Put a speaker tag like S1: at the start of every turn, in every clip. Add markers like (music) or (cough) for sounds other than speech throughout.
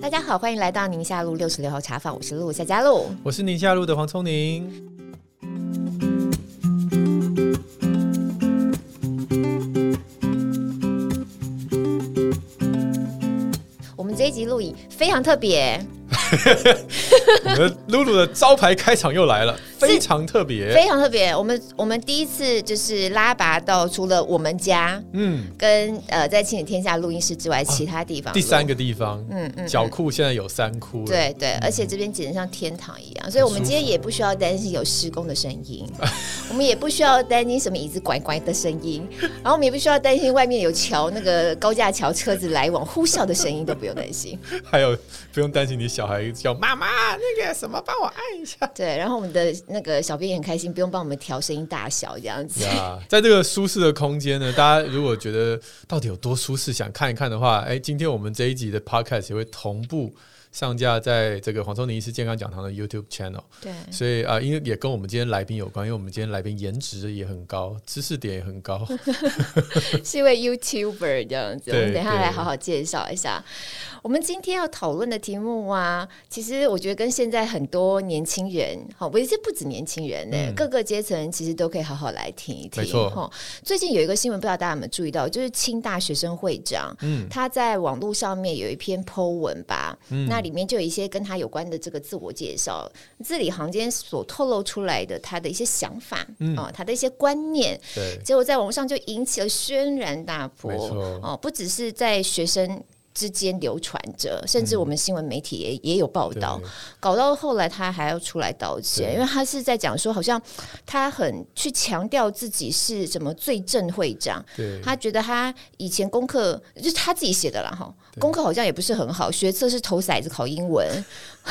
S1: 大家好，欢迎来到宁夏路六十六号茶坊，我是陆夏佳露，
S2: 我是宁夏路的黄聪宁。
S1: 我们这一集录影非常特别。(laughs)
S2: 我们露露的招牌开场又来了，非常特别，
S1: 非常特别。我们我们第一次就是拉拔到除了我们家，嗯，跟呃在亲子天下录音室之外，其他地方、啊、
S2: 第三个地方，嗯嗯，角库现在有三窟，
S1: 对对，而且这边简直像天堂一样，所以我们今天也不需要担心有施工的声音，(laughs) 我们也不需要担心什么椅子拐拐的声音，(laughs) 然后我们也不需要担心外面有桥那个高架桥车子来往呼啸的声音都不用担心，
S2: 还有不用担心你小孩。叫妈妈，那个什么，帮我按一下。
S1: 对，然后我们的那个小编也很开心，不用帮我们调声音大小这样子。
S2: 啊，在这个舒适的空间呢，大家如果觉得到底有多舒适，想看一看的话，哎，今天我们这一集的 Podcast 也会同步。上架在这个黄聪宁医师健康讲堂的 YouTube channel，
S1: 对，
S2: 所以啊，因为也跟我们今天来宾有关，因为我们今天来宾颜值也很高，知识点也很高，(laughs) (laughs)
S1: 是一位 YouTuber 这样子。我们等一下来好好介绍一下。我们今天要讨论的题目啊，其实我觉得跟现在很多年轻人，好，不是不止年轻人呢，嗯、各个阶层其实都可以好好来听一听。没错，最近有一个新闻，不知道大家有没有注意到，就是清大学生会长，嗯，他在网络上面有一篇 po 文吧，嗯，那。里面就有一些跟他有关的这个自我介绍，字里行间所透露出来的他的一些想法，嗯、哦，他的一些观念，对，结果在网上就引起了轩然大波，哦，不只是在学生。之间流传着，甚至我们新闻媒体也也有报道，嗯、搞到后来他还要出来道歉，因为他是在讲说，好像他很去强调自己是什么最正会长，他觉得他以前功课就是他自己写的啦，哈，功课好像也不是很好，学测是投骰子考英文，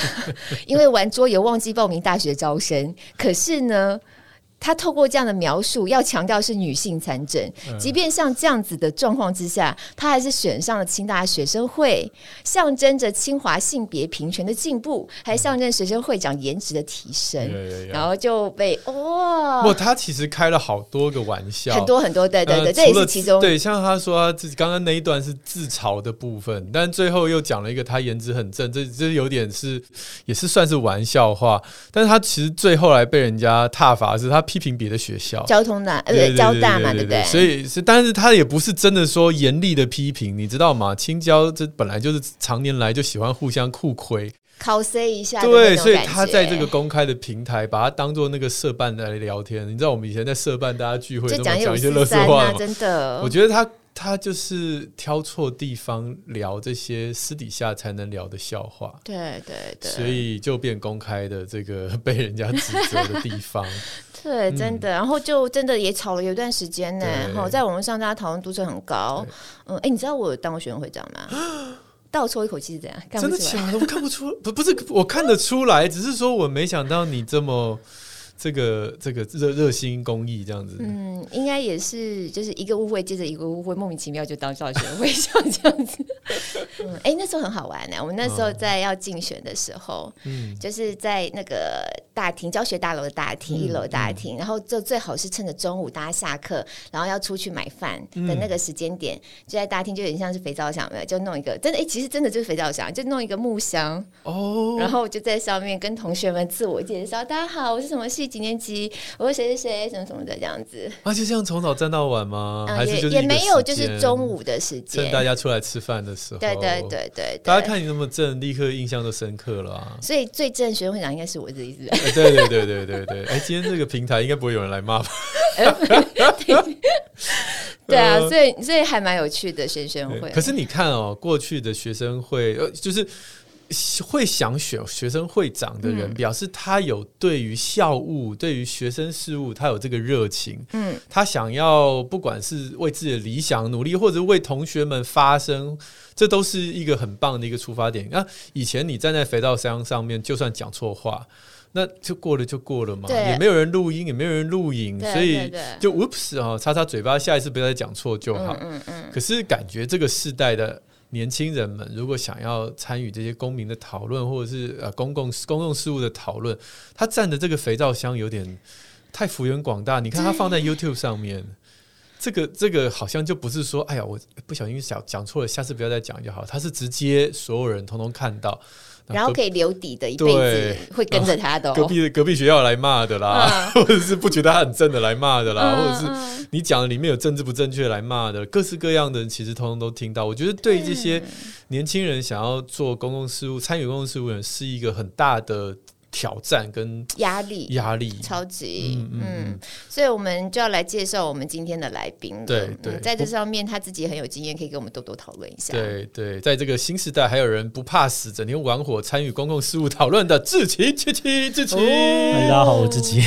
S1: (laughs) 因为玩桌游忘记报名大学招生，可是呢。他透过这样的描述，要强调是女性参政，即便像这样子的状况之下，他还是选上了清大学生会，象征着清华性别平权的进步，还象征学生会长颜值的提升，然后就被哇！
S2: 不，他其实开了好多个玩笑，
S1: 很多很多，对对对，呃、这也是其中
S2: 对。像他说他自己刚刚那一段是自嘲的部分，但最后又讲了一个他颜值很正，这这有点是也是算是玩笑话，但是他其实最后来被人家挞伐是他。批评别的学校，
S1: 交通大，呃交大嘛，对不对？
S2: 所以是，但是他也不是真的说严厉的批评，你知道吗？青椒这本来就是常年来就喜欢互相互亏
S1: ，cos 一下，
S2: 对，所以他在这个公开的平台，把它当做那个社办来聊天。你知道我们以前在社办大家聚会，都讲一些乐色话吗？
S1: 真的，
S2: 我觉得他。他就是挑错地方聊这些私底下才能聊的笑话，
S1: 对对对，
S2: 所以就变公开的这个 (laughs) 被人家指责的地方，(laughs)
S1: 对，真的，然后就真的也吵了有一段时间呢。然后在网络上大家讨论度是很高，嗯，哎，你知道我当过学生会长吗？倒抽一口气是怎样？
S2: 真的假的？我看不出，不不是，我看得出来，只是说我没想到你这么。这个这个热热心公益这样子，
S1: 嗯，应该也是就是一个误会接着一个误会，莫名其妙就当教学会长这样子。(laughs) 嗯，哎、欸，那时候很好玩呢。我们那时候在要竞选的时候，嗯，就是在那个大厅教学大楼的大厅，嗯、一楼大厅，然后就最好是趁着中午大家下课，然后要出去买饭的那个时间点，嗯、就在大厅，就有点像是肥皂箱，没有，就弄一个真的，哎、欸，其实真的就是肥皂箱，就弄一个木箱哦，然后我就在上面跟同学们自我介绍，大家好，我是什么系。几年级？我说谁谁谁什么什么的这样子，
S2: 啊，就这样从早站到晚吗？
S1: 嗯、
S2: 还是
S1: 也没有，就是中午的时间，
S2: 趁大家出来吃饭的时候。
S1: 对对对对，对，
S2: 大家看你那么正，立刻印象都深刻了啊！
S1: 所以最正学生会长应该是我这一次。
S2: 对对对对对对，哎，今天这个平台应该不会有人来骂吧？(laughs)
S1: 对啊，所以所以还蛮有趣的学生会。
S2: 可是你看哦，过去的学生会呃，就是。会想选学生会长的人，表示他有对于校务、对于学生事务，他有这个热情。嗯，他想要不管是为自己的理想努力，或者为同学们发声，这都是一个很棒的一个出发点。那以前你站在肥皂箱上面，就算讲错话，那就过了就过了嘛，也没有人录音，也没有人录影，所以就 Oops 啊，擦擦嘴巴，下一次不要再讲错就好。嗯嗯。可是感觉这个世代的。年轻人们如果想要参与这些公民的讨论，或者是呃公共公共事务的讨论，他占的这个肥皂箱有点太幅员广大。你看他放在 YouTube 上面，这个这个好像就不是说，哎呀，我不小心讲讲错了，下次不要再讲就好。他是直接所有人通通看到，
S1: 然后可以留底的一辈子会跟着他的、哦。
S2: 隔壁隔壁学校来骂的啦，嗯、(laughs) 或者是不觉得他很正的来骂的啦，嗯、或者是你讲的里面有政治不正确来骂的，各式各样的人其实通通都听到。我觉得对这些年轻人想要做公共事务、参与公共事务的人是一个很大的。挑战跟
S1: 压力，
S2: 压力。
S1: 超级，嗯，嗯，嗯，所以我们就要来介绍我们今天的来宾。
S2: 对对、嗯，
S1: 在这上面他自己很有经验，可以跟我们多多讨论一下。
S2: 对对，在这个新时代，还有人不怕死，整天玩火参与公共事务讨论的志奇七七志奇，
S3: 大家好，我志奇，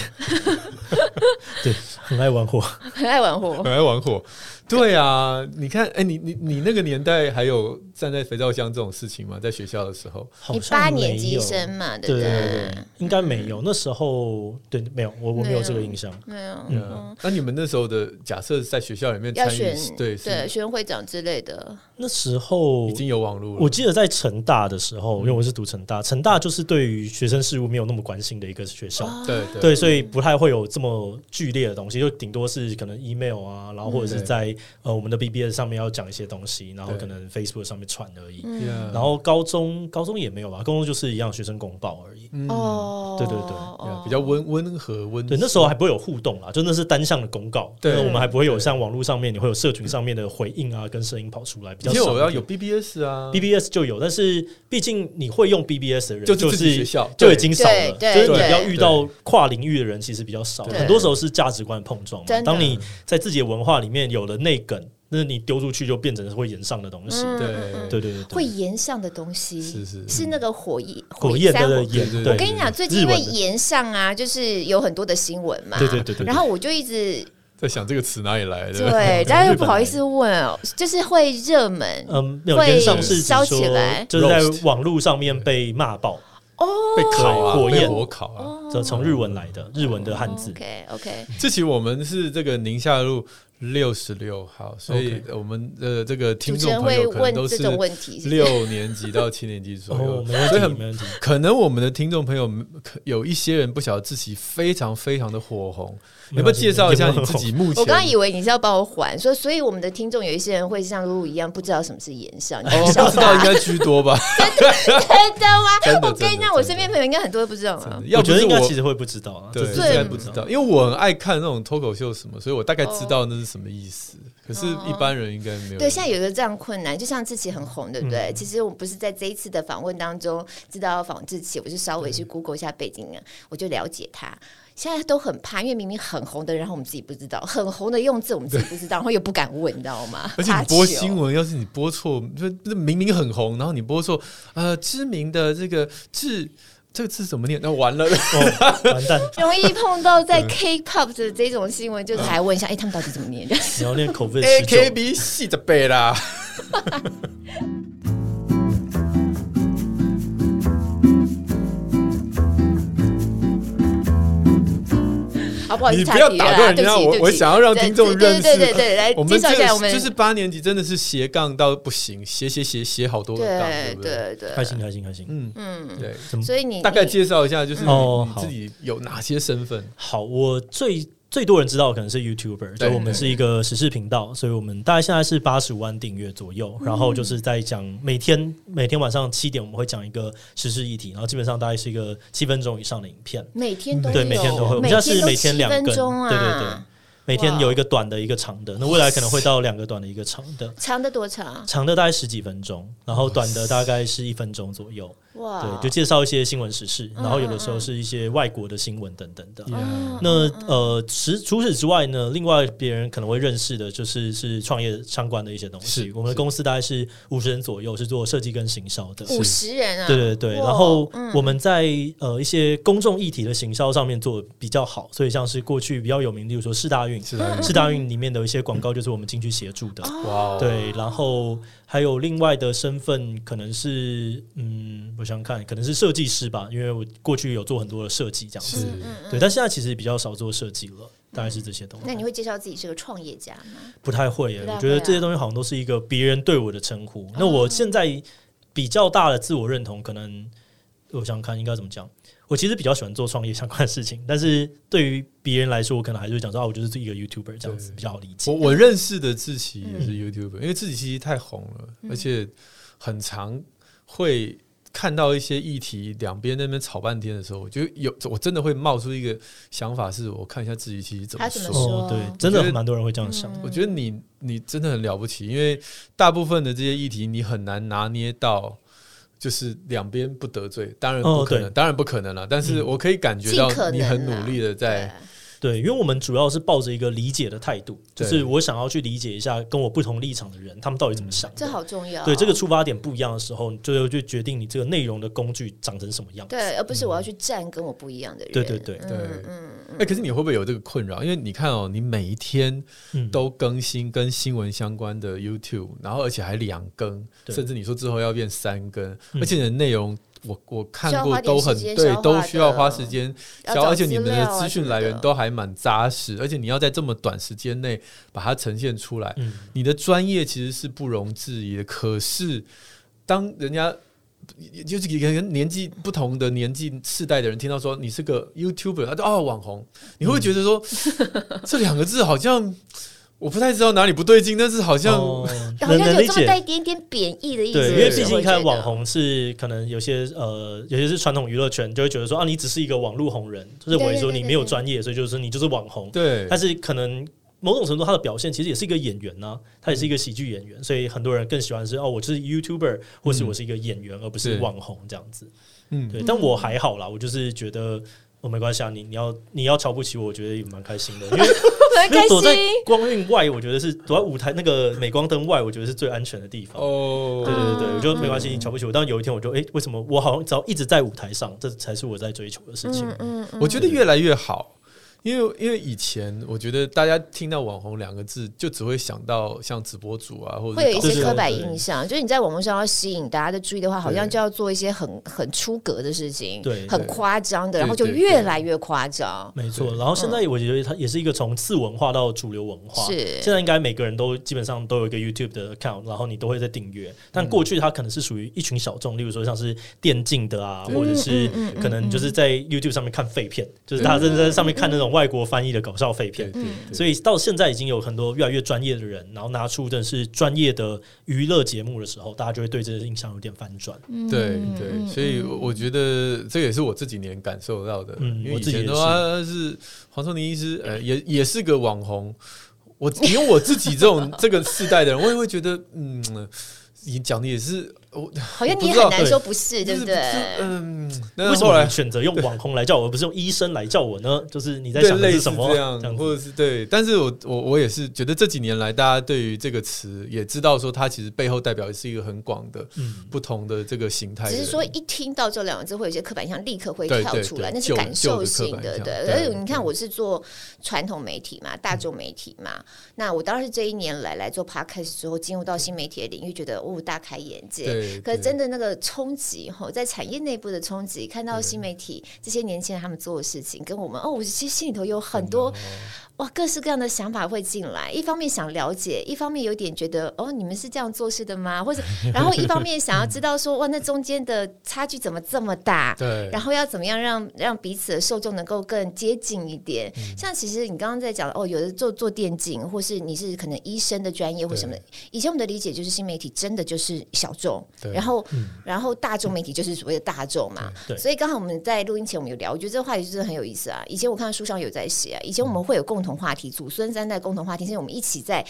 S3: (laughs) 对，很爱玩火，
S1: 很爱玩火，
S2: 很爱玩火。对啊，你看，哎，你你你那个年代还有站在肥皂箱这种事情吗？在学校的时候，
S1: 你八年级生嘛，对不对？
S3: 应该没有。那时候对，没有，我我没有这个印象。
S1: 没有。
S2: 嗯，那你们那时候的假设在学校里面参与，对
S1: 对，选会长之类的。
S3: 那时候
S2: 已经有网络了。
S3: 我记得在成大的时候，因为我是读成大，成大就是对于学生事务没有那么关心的一个学校。
S2: 对
S3: 对，所以不太会有这么剧烈的东西，就顶多是可能 email 啊，然后或者是在。呃，我们的 BBS 上面要讲一些东西，然后可能 Facebook 上面传而已。然后高中高中也没有吧，高中就是一样学生公报而已。哦，对对对，
S2: 比较温温和温。
S3: 对，那时候还不会有互动啊，就那是单向的公告。对，我们还不会有像网络上面你会有社群上面的回应啊，跟声音跑出来比较少。
S2: 有要有 BBS 啊
S3: ，BBS 就有，但是毕竟你会用 BBS 的人，
S2: 就是
S3: 学校就已经少了。就是你要遇到跨领域的人，其实比较少。很多时候是价值观碰撞。当你在自己的文化里面有了那梗。那你丢出去就变成会炎上的东西，对对对对，
S1: 会炎上的东西是是是那个火焰
S3: 火焰的炎。
S1: 我跟你讲，最近因为炎上啊，就是有很多的新闻嘛，
S3: 对对对对。
S1: 然后我就一直
S2: 在想这个词哪里来的，
S1: 对，大家又不好意思问哦，就是会热门，
S3: 嗯，会烧起来，就是在网络上面被骂爆
S1: 哦，
S2: 被烤啊，
S3: 火焰
S2: 火烤啊，
S3: 这从日文来的，日文的汉字。
S1: OK OK，
S2: 这期我们是这个宁夏路。六十六号，所以我们的这个听众朋友可能都是六年级到七年级左右，所以很可能我们的听众朋友有一些人不晓得自己非常非常的火红，你要不要介绍一下你自己？目前
S1: 我刚刚以为你是要帮我缓，说所以我们的听众有一些人会像露露一样不知道什么是炎上，
S2: 你，不知道应该居多吧？(laughs)
S1: 真的吗？(laughs) 我跟你讲，我身边朋友应该很多都不知道啊。
S3: 要觉得应该其实会不知道啊，
S2: 对，应该不知道，因为我很爱看那种脱口秀什么，所以我大概知道那是。什么意思？可是，一般人应该没有。
S1: 对，现在有一个这样困难，就像志奇很红，对不对？嗯、其实我不是在这一次的访问当中知道要访志奇，我就稍微去 Google 一下背景啊，我就了解他。现在都很怕，因为明明很红的人，然后我们自己不知道，很红的用字我们自己不知道，然后又不敢问，你知道吗？
S2: 而且你播新闻，要是你播错，就明明很红，然后你播错，呃，知名的这个志。这个字怎么念？那完了，
S3: 哦、完蛋！(laughs)
S1: 容易碰到在 K-pop 的这种新闻，就是还问一下，哎、欸，他们到底怎么念？
S3: 你要念口分
S2: A K B 四的背啦。(laughs)
S1: 好不好意思，
S2: 你不要打断人家，我我想要让听众认识。
S1: 对对对，来介绍一下我们，
S2: 就是八年级真的是斜杠到不行，斜斜斜斜好多个杠，对不对？对，
S3: 开心开心开心，
S2: 嗯嗯，对。
S1: 所以你
S2: 大概介绍一下，就是你自己有哪些身份？
S3: 好，我最。最多人知道可能是 YouTuber，就我们是一个时事频道，所以我们大概现在是八十五万订阅左右。然后就是在讲每天每天晚上七点我们会讲一个时事议题，然后基本上大概是一个七分钟以上的影片。
S1: 每天都
S3: 对，每天都会，我们现在是每天两
S1: 分钟啊，
S3: 对对对。每天有一个短的，一个长的，那未来可能会到两个短的，一个长的。
S1: 长的多长？
S3: 长的大概十几分钟，然后短的大概是一分钟左右。哇，对，就介绍一些新闻时事，然后有的时候是一些外国的新闻等等的。那呃，除除此之外呢，另外别人可能会认识的就是是创业相关的一些东西。我们的公司大概是五十人左右，是做设计跟行销的。
S1: 五十人啊？
S3: 对对对。然后我们在呃一些公众议题的行销上面做得比较好，所以像是过去比较有名，例如说四大运，四大运里面的一些广告就是我们进去协助的。哇，对，然后。还有另外的身份，可能是嗯，我想看，可能是设计师吧，因为我过去有做很多的设计，这样子，对，但现在其实比较少做设计了，大概是这些东西。
S1: 那你会介绍自己是个创业家吗？
S3: 不太会耶，我觉得这些东西好像都是一个别人对我的称呼。那我现在比较大的自我认同，可能我想看应该怎么讲？我其实比较喜欢做创业相关的事情，但是对于别人来说，我可能还是会讲说啊，我就是一个 YouTuber 这样子比较好理解。
S2: 我我认识的自己也是 YouTuber，、嗯、因为自己其实太红了，而且很常会。看到一些议题，两边那边吵半天的时候，我就有我真的会冒出一个想法，是我看一下自己其实怎
S1: 么
S3: 说。对，真的蛮多人会这样想。
S2: 我觉得你你真的很了不起，因为大部分的这些议题，你很难拿捏到，就是两边不得罪。当然不可能，哦、当然不可能了。但是我可以感觉到你很努力的在。
S3: 对，因为我们主要是抱着一个理解的态度，就是我想要去理解一下跟我不同立场的人，他们到底怎么想。
S1: 这好重要。
S3: 对，这个出发点不一样的时候，最后就决定你这个内容的工具长成什么样。
S1: 对，而不是我要去站跟我不一样的人。
S3: 对对对对，
S2: 嗯嗯。哎，可是你会不会有这个困扰？因为你看哦，你每一天都更新跟新闻相关的 YouTube，然后而且还两更，甚至你说之后要变三更，而且你的内容。我我看过都很对，都需要花时间，而且你们的资讯来源都还蛮扎实，而且你要在这么短时间内把它呈现出来，嗯、你的专业其实是不容置疑的。可是，当人家就是一个年纪不同的年纪世代的人听到说你是个 YouTuber，他就哦网红，你会觉得说、嗯、这两个字好像？我不太知道哪里不对劲，但是好像、(laughs) 哦、
S1: 好像有这么带一点点贬义的意思。
S3: 对，因为毕竟看网红是可能有些呃，有些是传统娱乐圈就会觉得说啊，你只是一个网络红人，就是认为说你没有专业，所以就是你就是网红。
S2: 对，
S3: 但是可能某种程度他的表现其实也是一个演员呢、啊，他也是一个喜剧演员，所以很多人更喜欢是哦，我就是 YouTuber 或是我是一个演员，嗯、而不是网红这样子。嗯，对，但我还好啦，我就是觉得。我、哦、没关系啊，你你要你要瞧不起我，我觉得也蛮开心的，因为 (laughs) 因为躲在光晕外，我觉得是躲在舞台那个镁光灯外，我觉得是最安全的地方。哦，对对对对，我觉得没关系，你瞧不起我。但有一天，我就哎、欸，为什么我好像只要一直在舞台上，这才是我在追求的事情。嗯，
S2: 嗯，嗯，我觉得越来越好。因为因为以前我觉得大家听到网红两个字，就只会想到像直播主啊，或者
S1: 会有一些刻板印象。就是你在网络上要吸引大家的注意的话，好像就要做一些很很出格的事情，对，很夸张的，然后就越来越夸张。
S3: 没错。然后现在我觉得它也是一个从次文化到主流文化。是。现在应该每个人都基本上都有一个 YouTube 的 account，然后你都会在订阅。但过去它可能是属于一群小众，例如说像是电竞的啊，或者是可能就是在 YouTube 上面看废片，就是大家真的在上面看那种外国翻译的搞笑废片，所以到现在已经有很多越来越专业的人，然后拿出的是专业的娱乐节目的时候，大家就会对这个印象有点翻转。
S2: 对对，所以我觉得这也是我这几年感受到的。嗯，因为以前的话是黄瑽宁医师，呃，也也是个网红。我因为我自己这种 (laughs) 这个世代的人，我也会觉得，嗯，你讲的也是。我
S1: 好像你很难说不是，对不对？
S3: 嗯，为什么选择用网红来叫我，而不是用医生来叫我呢？就是你在想的是什么
S2: 这样，或者是对？但是我我我也是觉得这几年来，大家对于这个词也知道说，它其实背后代表的是一个很广的、不同的这个形态。只
S1: 是说一听到这两个字，会有些刻板印象立刻会跳出来，那是感受性的。对，而且你看，我是做传统媒体嘛，大众媒体嘛，那我当时这一年来来做 podcast 之后，进入到新媒体的领域，觉得哦，大开眼界。可是真的那个冲击哈，在产业内部的冲击，看到新媒体这些年轻人他们做的事情，跟我们哦，我其实心里头有很多。哇，各式各样的想法会进来。一方面想了解，一方面有点觉得哦，你们是这样做事的吗？或者，然后一方面想要知道说，哇，那中间的差距怎么这么大？(laughs) 对。然后要怎么样让让彼此的受众能够更接近一点？嗯、像其实你刚刚在讲哦，有的做做电竞，或是你是可能医生的专业或什么的。以前我们的理解就是新媒体真的就是小众，然后、嗯、然后大众媒体就是所谓的大众嘛。对。所以刚好我们在录音前我们有聊，我觉得这个话题真的很有意思啊。以前我看到书上有在写啊，以前我们会有共同。共同话题，祖孙三代共同话题，现在我们一起在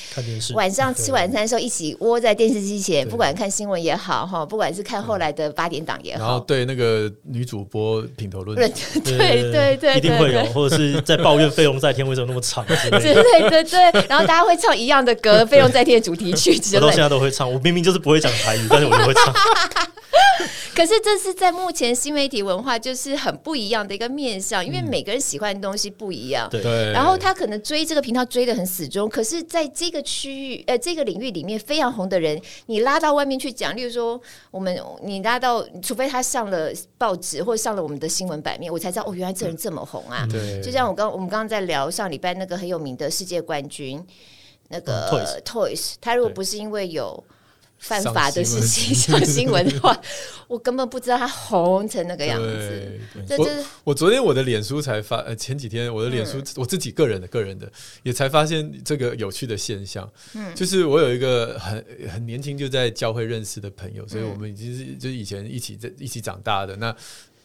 S1: 晚上吃晚餐的时候，一起窝在电视机前，不管看新闻也好，哈，不管是看后来的八点档也好，
S2: 然后对那个女主播品头论足，
S1: 对对对，
S3: 一定会有，或者是在抱怨费用在天为什么那么长之类的，(laughs)
S1: 对对对，然后大家会唱一样的歌，费用在天的主题曲之类的，
S3: 我到现在都会唱，我明明就是不会讲台语，但是我就会唱。
S1: 可是这是在目前新媒体文化就是很不一样的一个面向，因为每个人喜欢的东西不一样。对。然后他可能追这个频道追的很死忠，可是在这个区域呃这个领域里面非常红的人，你拉到外面去讲，例如说我们你拉到，除非他上了报纸或者上了我们的新闻版面，我才知道哦，原来这人这么红啊。对。就像我刚我们刚刚在聊上礼拜那个很有名的世界冠军那个 Toys，他如果不是因为有。犯法的事情上新闻的话，(laughs) 我根本不知道他红成那个样子。这就是
S2: 我，我昨天我的脸书才发，呃，前几天我的脸书、嗯、我自己个人的个人的也才发现这个有趣的现象。嗯，就是我有一个很很年轻就在教会认识的朋友，所以我们已经是就是以前一起在一起长大的那。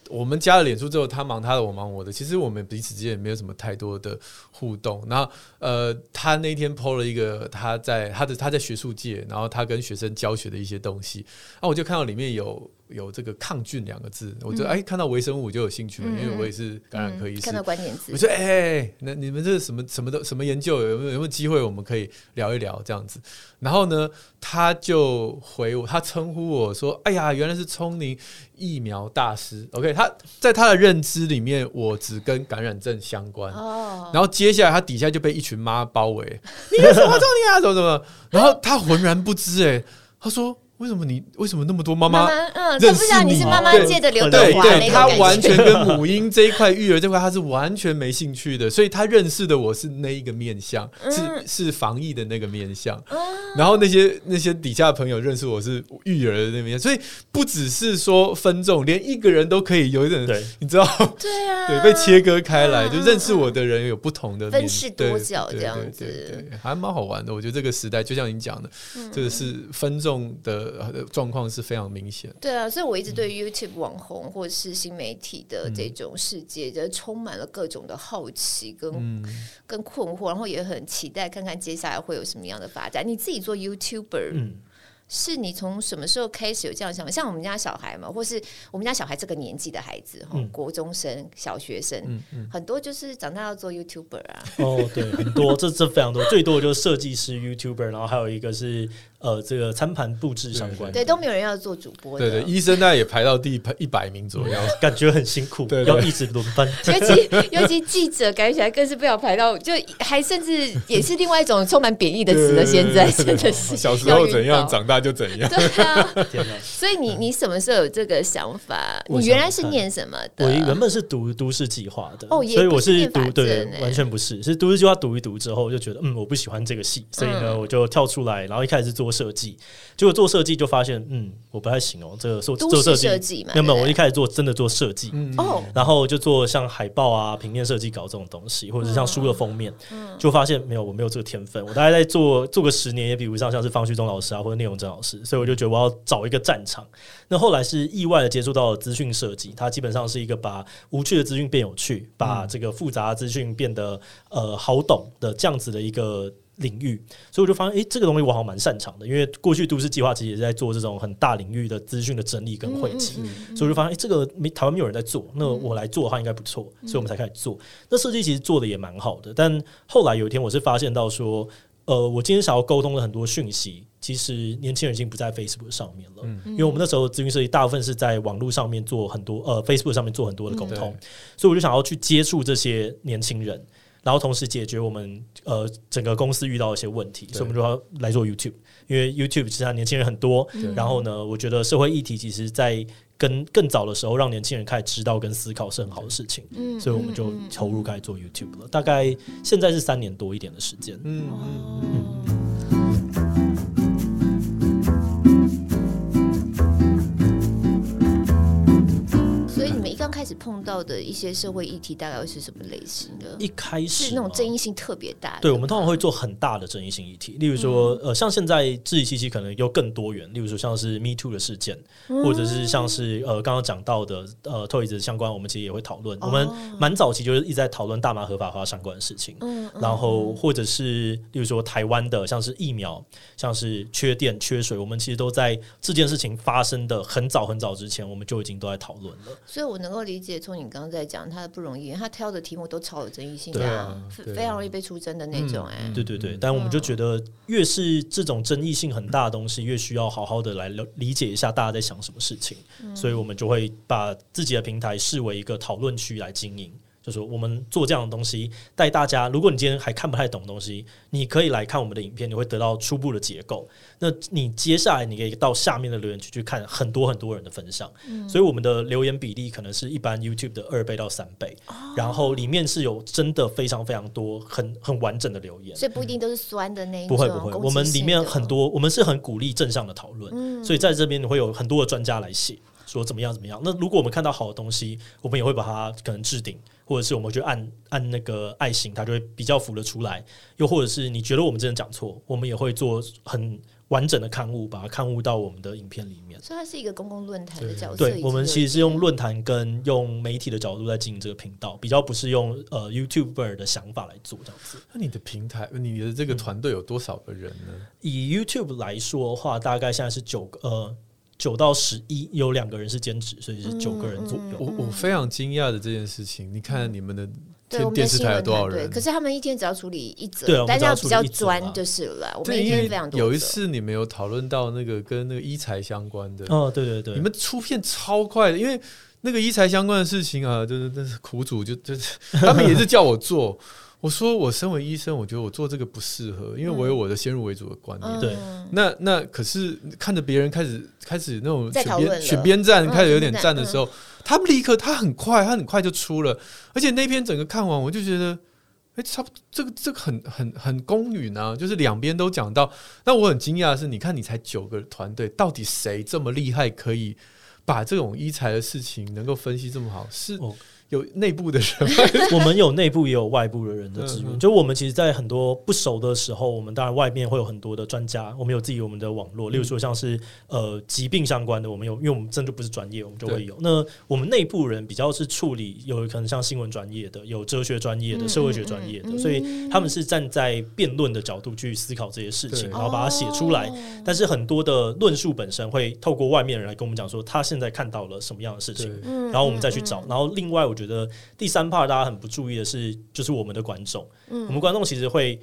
S2: 我们加了脸书之后，他忙他的，我忙我的。其实我们彼此之间也没有什么太多的互动。然后，呃，他那天 PO 了一个他在他的他在学术界，然后他跟学生教学的一些东西。那我就看到里面有。有这个抗菌两个字，我就哎看到微生物就有兴趣了，因为我也是感染科医生。
S1: 看到关键字，
S2: 我说哎，那你们这是什么什么的什么研究？有没有有没有机会我们可以聊一聊这样子？然后呢，他就回我，他称呼我说：“哎呀，原来是聪明疫苗大师。”OK，他在他的认知里面，我只跟感染症相关。哦。然后接下来他底下就被一群妈包围，你是什么聪明啊？怎么怎么？然后他浑然不知，哎，他说。为什么你为什么那么多妈妈？
S1: 嗯，他不知道你是妈妈界的刘德华。
S2: 对对，他完全跟母婴这一块育儿这块他是完全没兴趣的，所以他认识的我是那一个面相，是是防疫的那个面相。然后那些那些底下的朋友认识我是育儿的那面向，所以不只是说分众，连一个人都可以有一点，你知道？对啊，对，被切割开来，就认识我的人有不同的
S1: 分饰多角这样子，
S2: 对，还蛮好玩的。我觉得这个时代就像你讲的，这个是分众的。状况是非常明显。
S1: 对啊，所以我一直对 YouTube 网红或者是新媒体的这种世界，就充满了各种的好奇跟、嗯、跟困惑，然后也很期待看看接下来会有什么样的发展。你自己做 YouTuber，嗯。是你从什么时候开始有这样想法？像我们家小孩嘛，或是我们家小孩这个年纪的孩子，哈、嗯，国中生、小学生，嗯嗯、很多就是长大要做 YouTuber 啊。
S3: 哦，对，很多，这这非常多，最多的就是设计师 YouTuber，然后还有一个是呃，这个餐盘布置相关，
S1: 对，都没有人要做主播。
S2: 对对，医生那也排到第一百名左右，(laughs)
S3: 感觉很辛苦，对，要一直轮班。(laughs)
S1: 尤其尤其记者，感觉起来更是不要排到，就还甚至也是另外一种充满贬义的词了。(laughs) 现在真的是
S2: 小时候怎样，长大就怎样。
S1: 对啊，所以你你什么时候有这个想法？你原来是念什么的？
S3: 我原本是读都市计划的，哦，所以我是读对，完全不是，是都市计划读一读之后，就觉得嗯，我不喜欢这个戏，所以呢，我就跳出来，然后一开始做设计，结果做设计就发现嗯，我不太行哦，这个做做设计，没有没有，我一开始做真的做设计哦，然后就做像海报啊、平面设计稿这种东西，或者是像书的封面，就发现没有，我没有这个天分，我大概在做做个十年也比不上像是方旭东老师啊或者聂荣臻老师。所以我就觉得我要找一个战场。那后来是意外的接触到了资讯设计，它基本上是一个把无趣的资讯变有趣，把这个复杂的资讯变得呃好懂的这样子的一个领域。所以我就发现，诶、欸，这个东西我好像蛮擅长的，因为过去都市计划其实也是在做这种很大领域的资讯的整理跟汇集。所以我就发现，诶、欸，这个没台湾没有人在做，那我来做的话应该不错，所以我们才开始做。那设计其实做的也蛮好的，但后来有一天我是发现到说，呃，我今天想要沟通的很多讯息。其实年轻人已经不在 Facebook 上面了，嗯、因为我们那时候资讯设计大部分是在网络上面做很多，呃，Facebook 上面做很多的沟通，嗯、所以我就想要去接触这些年轻人，然后同时解决我们呃整个公司遇到一些问题，所以我们就要来做 YouTube，因为 YouTube 其实年轻人很多，然后呢，我觉得社会议题其实，在跟更早的时候，让年轻人开始知道跟思考是很好的事情，对所以我们就投入开始做 YouTube 了，大概现在是三年多一点的时间，嗯。嗯
S1: 开始碰到的一些社会议题大概会是什么类型的？
S3: 一开始
S1: 是那种争议性特别大的。
S3: 对，我们通常会做很大的争议性议题，例如说，呃，像现在志祺七七可能又更多元，例如说像是 Me Too 的事件，或者是像是呃刚刚讲到的呃 Toys 相关，我们其实也会讨论。我们蛮早期就是一直在讨论大麻合法化相关的事情，嗯然后或者是例如说台湾的像是疫苗，像是缺电缺水，我们其实都在这件事情发生的很早很早之前，我们就已经都在讨论了。
S1: 所以我能够理。理解从你刚刚在讲他的不容易，他挑的题目都超有争议性的，啊，非常容易被出征的那种，欸。哎，
S3: 对对对，但我们就觉得，越是这种争议性很大的东西，越需要好好的来理解一下大家在想什么事情。所以我们就会把自己的平台视为一个讨论区来经营。就是我们做这样的东西，带大家。如果你今天还看不太懂东西，你可以来看我们的影片，你会得到初步的结构。那你接下来你可以到下面的留言区去看很多很多人的分享。嗯、所以我们的留言比例可能是一般 YouTube 的二倍到三倍。哦、然后里面是有真的非常非常多很很完整的留言，
S1: 所以不一定都是酸的那一种。
S3: 不会不会，我们里面很多，我们是很鼓励正向的讨论。嗯、所以在这边你会有很多的专家来写。说怎么样怎么样？那如果我们看到好的东西，我们也会把它可能置顶，或者是我们就按按那个爱心，它就会比较浮了出来。又或者是你觉得我们真的讲错，我们也会做很完整的刊物，把它刊物到我们的影片里面。
S1: 所以它是一个公共论坛的角色。
S3: 对，我们其实是用论坛跟用媒体的角度在经营这个频道，比较不是用呃 YouTuber 的想法来做这样子。
S2: 那你的平台，你的这个团队有多少个人呢？嗯、
S3: 以 YouTube 来说的话，大概现在是九个呃。九到十一，有两个人是兼职，所以是九个人左右。
S2: 我我非常惊讶的这件事情，你看你们的电视台有多少人？
S1: 可是他们一天只要处理一则，大家比较专就是了。我们一天非常多。
S2: 有一次你们有讨论到那个跟那个医材相关的
S3: 哦，对对对，
S2: 你们出片超快的，因为那个医材相关的事情啊，就是那是苦主，就就是他们也是叫我做。我说，我身为医生，我觉得我做这个不适合，因为我有我的先入为主的观念。对、嗯，那那可是看着别人开始开始那种选边选边站，开始有点站的时候，嗯、他们立刻他很快，他很快就出了，而且那篇整个看完，我就觉得，哎、欸，差不多这个这个很很很公允啊，就是两边都讲到。那我很惊讶的是，你看你才九个团队，到底谁这么厉害，可以把这种医材的事情能够分析这么好？是。哦有内部的人，(laughs)
S3: 我们有内部也有外部的人的资源。就我们其实，在很多不熟的时候，我们当然外面会有很多的专家，我们有自己我们的网络。例如说，像是呃疾病相关的，我们有，因为我们真的不是专业，我们就会有。那我们内部人比较是处理，有可能像新闻专业的，有哲学专业的，社会学专业的，所以他们是站在辩论的角度去思考这些事情，然后把它写出来。但是很多的论述本身会透过外面人来跟我们讲说，他现在看到了什么样的事情，然后我们再去找。然后另外，我觉得。觉得第三 part 大家很不注意的是，就是我们的观众，嗯、我们观众其实会。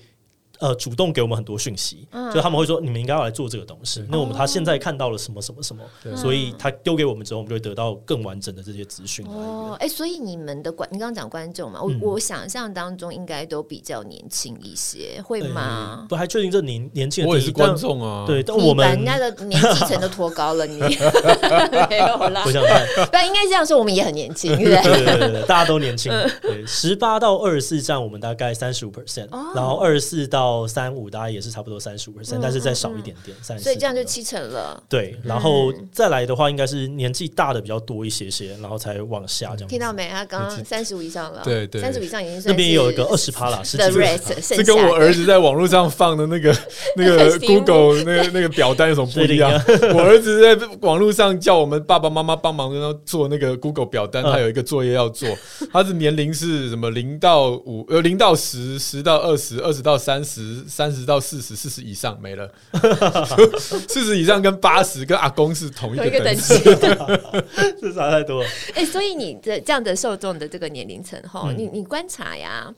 S3: 呃，主动给我们很多讯息，就他们会说，你们应该要来做这个东西。那我们他现在看到了什么什么什么，所以他丢给我们之后，我们就会得到更完整的这些资讯。
S1: 哦，哎，所以你们的观，你刚刚讲观众嘛，我我想象当中应该都比较年轻一些，会吗？
S3: 不还确定这年年轻人，
S2: 我也是观众啊。
S3: 对，但我们
S1: 人家的年纪层都拖高了，你 (laughs) 没有啦。
S3: 不想看，
S1: 不然应该这样说，我们也很年轻，对
S3: 对对对，大家都年轻。(laughs) 对，十八到二十四占我们大概三十五 percent，然后二十四到。到三五大概也是差不多三十五 percent，但是再少一点点，三十，
S1: 所以这样就七成了。
S3: 对，然后再来的话，应该是年纪大的比较多一些些，然后才往下这样。
S1: 听到没？他刚刚三十五以上了，
S2: 对对，
S1: 三十五以上已经
S3: 那边也有一个二十趴了，是这
S2: 跟我儿子在网络上放的那个 (laughs) 那个 Google 那个那个表单有什么不一样？(laughs) 我儿子在网络上叫我们爸爸妈妈帮忙跟他做那个 Google 表单，他有一个作业要做，他是年龄是什么？零到五呃零到十十到二十二十到三十。十三十到四十，四十以上没了。(laughs) 四十以上跟八十跟阿公是同一个等级，
S3: 这 (laughs) 差太多了。(laughs)
S1: 哎、欸，所以你的这样的受众的这个年龄层哈，嗯、你你观察呀，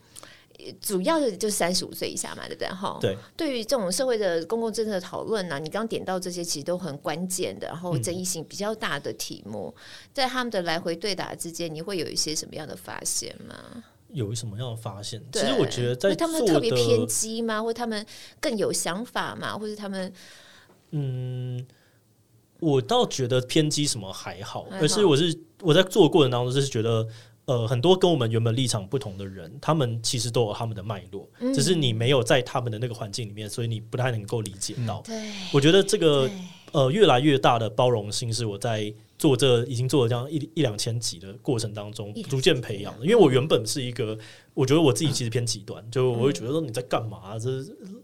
S1: 主要的就是三十五岁以下嘛，对不对？哈，
S3: 对。
S1: 对于这种社会的公共政策讨论呢，你刚点到这些其实都很关键的，然后争议性比较大的题目，嗯、在他们的来回对答之间，你会有一些什么样的发现吗？
S3: 有什么样的发现？其实我觉得在
S1: 他们特别偏激吗？或他们更有想法吗？或者他们……
S3: 嗯，我倒觉得偏激什么还好，而是我是我在做的过程当中，就是觉得呃，很多跟我们原本立场不同的人，他们其实都有他们的脉络，只是你没有在他们的那个环境里面，所以你不太能够理解到。对，我觉得这个呃，越来越大的包容性是我在。做这已经做了这样一一两千集的过程当中，逐渐培养的。因为我原本是一个，我觉得我自己其实偏极端，就我会觉得说你在干嘛啊？这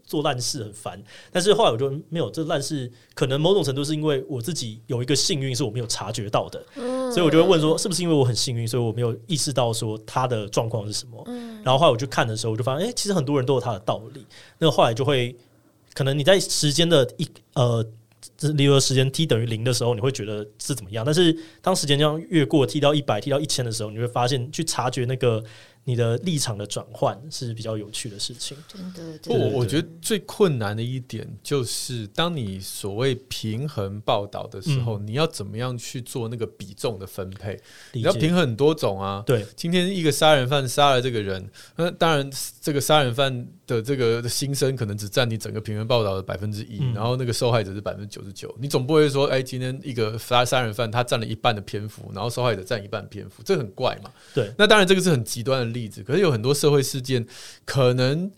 S3: 做烂事很烦。但是后来我就没有，这烂事可能某种程度是因为我自己有一个幸运，是我没有察觉到的。所以我就会问说，是不是因为我很幸运，所以我没有意识到说他的状况是什么？然后后来我去看的时候，我就发现，哎，其实很多人都有他的道理。那后来就会，可能你在时间的一呃。例如时间 t 等于零的时候，你会觉得是怎么样？但是当时间这样越过 t 到一百 t 到一千的时候，你会发现去察觉那个你的立场的转换是比较有趣的事情。
S1: 真的，
S2: 不，我我觉得最困难的一点就是，当你所谓平衡报道的时候，嗯、你要怎么样去做那个比重的分配？你要平衡很多种啊。
S3: 对，
S2: 今天一个杀人犯杀了这个人，那当然这个杀人犯的这个新生可能只占你整个平衡报道的百分之一，然后那个受害者是百分之九十九。你总不会说，哎，今天一个杀杀人犯他占了一半的篇幅，然后受害者占一半篇幅，这很怪嘛？
S3: 对，
S2: 那当然这个是很极端的。例子，可是有很多社会事件，可能。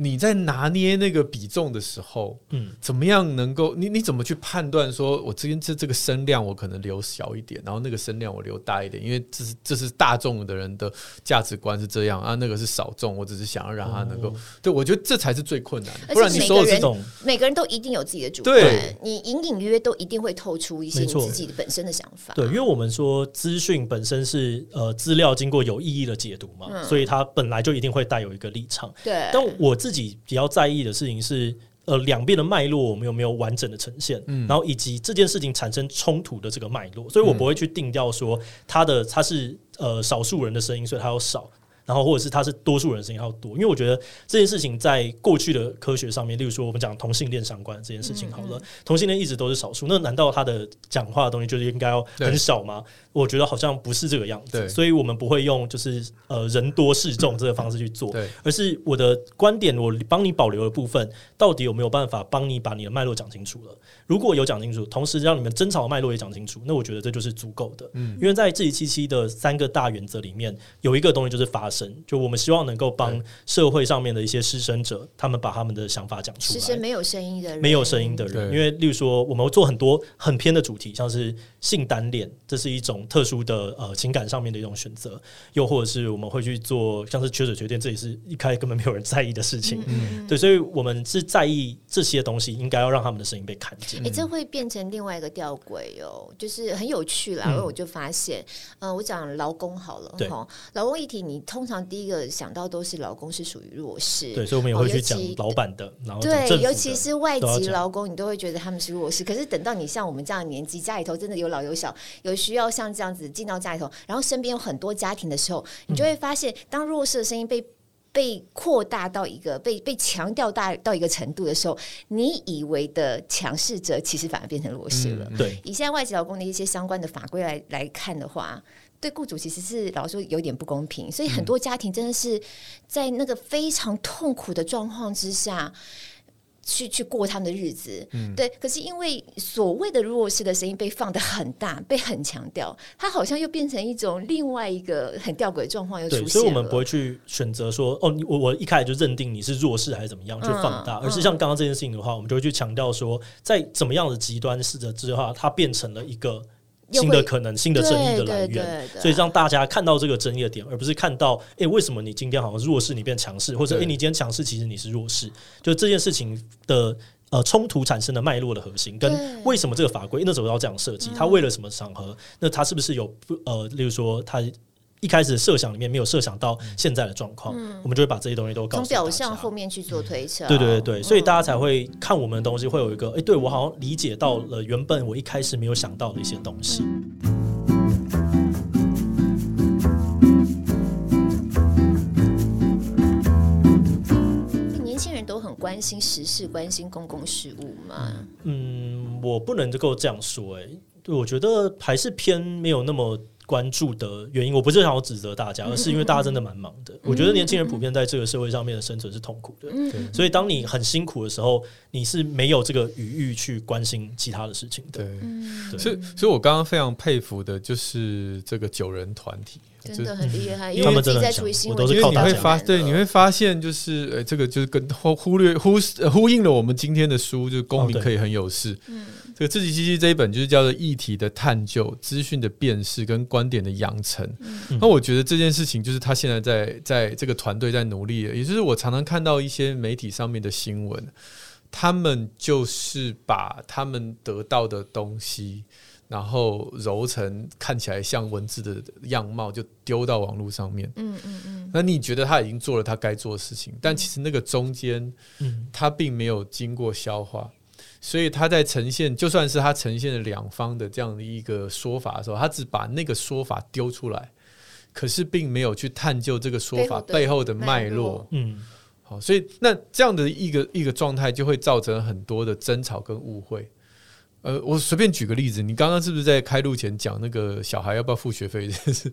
S2: 你在拿捏那个比重的时候，嗯，怎么样能够你你怎么去判断说，我这边这这个声量我可能留小一点，然后那个声量我留大一点，因为这是这是大众的人的价值观是这样啊，那个是少众，我只是想要让他能够，哦、对我觉得这才是最困难的。不然你说这种
S1: 每个人都一定有自己的主观，
S2: 对
S1: 你隐隐约约都一定会透出一些你自己的本身的想法。
S3: 对，因为我们说资讯本身是呃资料经过有意义的解读嘛，嗯、所以它本来就一定会带有一个立场。
S1: 对，
S3: 但我自己比较在。意的事情是，呃，两边的脉络我们有没有完整的呈现，嗯，然后以及这件事情产生冲突的这个脉络，所以我不会去定调说他的他是呃少数人的声音，所以他要少。然后，或者是他是多数人声音要多，因为我觉得这件事情在过去的科学上面，例如说我们讲同性恋相关的这件事情，好了，嗯嗯同性恋一直都是少数，那难道他的讲话的东西就是应该要很少吗？我觉得好像不是这个样子，对所以我们不会用就是呃人多势众这个方式去做，对而是我的观点，我帮你保留的部分，到底有没有办法帮你把你的脉络讲清楚了？如果有讲清楚，同时让你们争吵的脉络也讲清楚，那我觉得这就是足够的。嗯，因为在这一期期的三个大原则里面，有一个东西就是发声。就我们希望能够帮社会上面的一些失声者，他们把他们的想法讲出来。
S1: 其实没有声音的人，
S3: 没有声音的人，因为例如说，我们做很多很偏的主题，像是性单恋，这是一种特殊的呃情感上面的一种选择；又或者是我们会去做像是缺水缺电，这也是一开始根本没有人在意的事情。嗯，对，所以我们是在意这些东西，应该要让他们的声音被看见。
S1: 哎，这会变成另外一个吊诡哦，就是很有趣啦。因为我就发现，嗯，我讲劳工好了，哈，劳工议题，你通常第一。个想到都是劳工是属于弱势，
S3: 对，所以我们也会去讲老板的，然后
S1: 对，尤其是外籍劳工，你都会觉得他们是弱势。可是等到你像我们这样的年纪，家里头真的有老有小，有需要像这样子进到家里头，然后身边有很多家庭的时候，你就会发现，当弱势的声音被被扩大到一个被被强调大到一个程度的时候，你以为的强势者，其实反而变成弱势了。
S3: 嗯、对，
S1: 以现在外籍劳工的一些相关的法规来来看的话。对雇主其实是老实说有点不公平，所以很多家庭真的是在那个非常痛苦的状况之下去去过他们的日子。嗯，对。可是因为所谓的弱势的声音被放得很大，被很强调，它好像又变成一种另外一个很吊诡的状况又出现。
S3: 所以我们不会去选择说哦，我我一开始就认定你是弱势还是怎么样去放大，嗯、而是像刚刚这件事情的话，我们就会去强调说，在怎么样的极端式的之后，它变成了一个。新的可能，新的争议的来源，所以让大家看到这个争议的点，而不是看到，哎、欸，为什么你今天好像弱势，你变强势，或者哎、欸，你今天强势，其实你是弱势，就这件事情的呃冲突产生的脉络的核心，跟为什么这个法规那时候要这样设计，它为了什么场合，那它是不是有不呃，例如说它。一开始设想里面没有设想到现在的状况，嗯、我们就会把这些东西都告诉从
S1: 表象后面去做推测。
S3: 对对对对，所以大家才会看我们的东西，会有一个哎、欸，对我好像理解到了原本我一开始没有想到的一些东西。
S1: 年轻人都很关心时事，关心公共事务吗？
S3: 嗯，我不能够这样说、欸，哎，对，我觉得还是偏没有那么。关注的原因，我不是想要指责大家，而是因为大家真的蛮忙的。我觉得年轻人普遍在这个社会上面的生存是痛苦的，所以当你很辛苦的时候，你是没有这个余裕去关心其他的事情的。
S2: 对，所以，所以我刚刚非常佩服的就是这个九人团体，
S1: 真的很厉害，
S3: 因为他们真的在处于新闻，因为
S2: 你会发对，你会发现就是，呃，这个就是跟忽忽略忽呼应了我们今天的书，就是公民可以很有事。这个志祺七七这一本就是叫做议题的探究、资讯的辨识跟观点的养成。那我觉得这件事情就是他现在在在这个团队在努力的，也就是我常常看到一些媒体上面的新闻，他们就是把他们得到的东西，然后揉成看起来像文字的样貌，就丢到网络上面。嗯嗯嗯。那你觉得他已经做了他该做的事情，但其实那个中间，他并没有经过消化。所以他在呈现，就算是他呈现了两方的这样的一个说法的时候，他只把那个说法丢出来，可是并没有去探究这个说法背后的脉络。
S3: 嗯，
S2: 好，所以那这样的一个一个状态，就会造成很多的争吵跟误会。呃，我随便举个例子，你刚刚是不是在开录前讲那个小孩要不要付学费？(laughs) 就是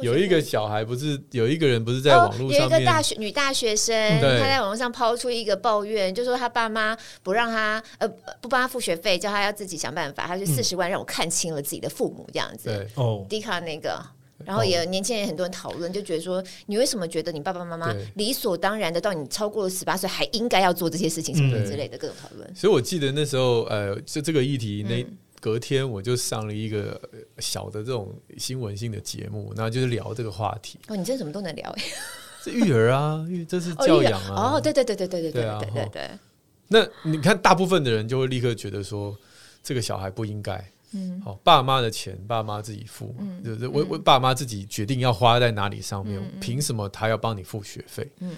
S2: 有一个小孩，不是有一个人不是在网络上面，
S1: 有一个大学女大学生，她在网络上抛出一个抱怨，就说她爸妈不让她呃不帮她付学费，叫她要自己想办法，她就四十万让我看清了自己的父母这样子。
S2: 对
S1: 哦，迪卡那个。然后也有年轻人很多人讨论，就觉得说，你为什么觉得你爸爸妈妈理所当然的到你超过了十八岁还应该要做这些事情什么之类的各种讨论？
S2: 所以我记得那时候，呃，就这个议题，那隔天我就上了一个小的这种新闻性的节目，然后就是聊这个话题。
S1: 哦，你这什么都能聊哎？
S2: 这育儿啊，(laughs) 育这是教养啊。
S1: 哦，对对对对对对对对对对。
S2: 那你看，大部分的人就会立刻觉得说，这个小孩不应该。嗯，好，爸妈的钱，爸妈自己付，嗯，就是我我爸妈自己决定要花在哪里上面，凭什么他要帮你付学费？嗯，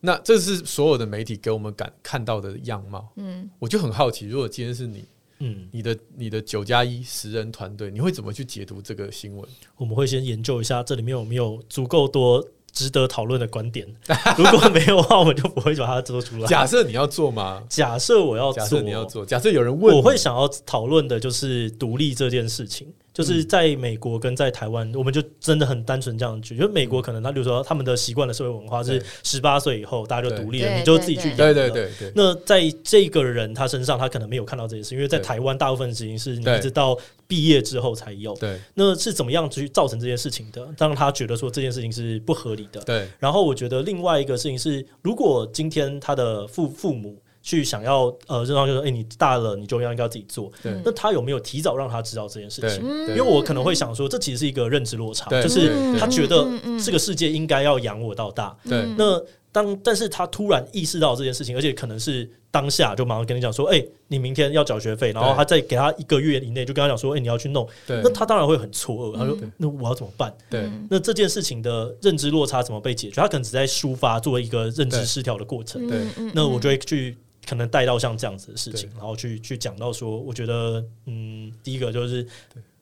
S2: 那这是所有的媒体给我们感看到的样貌。嗯，我就很好奇，如果今天是你，嗯，你的你的九加一十人团队，你会怎么去解读这个新闻？
S3: 我们会先研究一下这里面有没有足够多。值得讨论的观点，(laughs) 如果没有的话，我们就不会把它做出来。
S2: 假设你要做吗？
S3: 假设我要做，
S2: 假设你要做，假设有人问，
S3: 我会想要讨论的就是独立这件事情。就是在美国跟在台湾，我们就真的很单纯这样举。就美国可能他比如说他们的习惯的社会文化是十八岁以后大家就独立了，你就自己去养。
S2: 对对对对。
S3: 那在这个人他身上，他可能没有看到这件事，因为在台湾大部分事情是你一直到毕业之后才有。对。那是怎么样去造成这件事情的？让他觉得说这件事情是不合理的。
S2: 对。
S3: 然后我觉得另外一个事情是，如果今天他的父父母。去想要呃，这方就是说，哎、欸，你大了，你就要应该要自己做。对那他有没有提早让他知道这件事情？因为我可能会想说，这其实是一个认知落差，对就是他觉得这个世界应该要养我到大。对。那当但是他突然意识到这件事情，而且可能是当下就马上跟你讲说，哎、欸，你明天要缴学费，然后他再给他一个月以内就跟他讲说，哎、欸，你要去弄。对那他当然会很错愕，他说，那我要怎么办？对。那这件事情的认知落差怎么被解决？他可能只在抒发作为一个认知失调的过程。对。那我就会去。可能带到像这样子的事情，然后去去讲到说，我觉得，嗯，第一个就是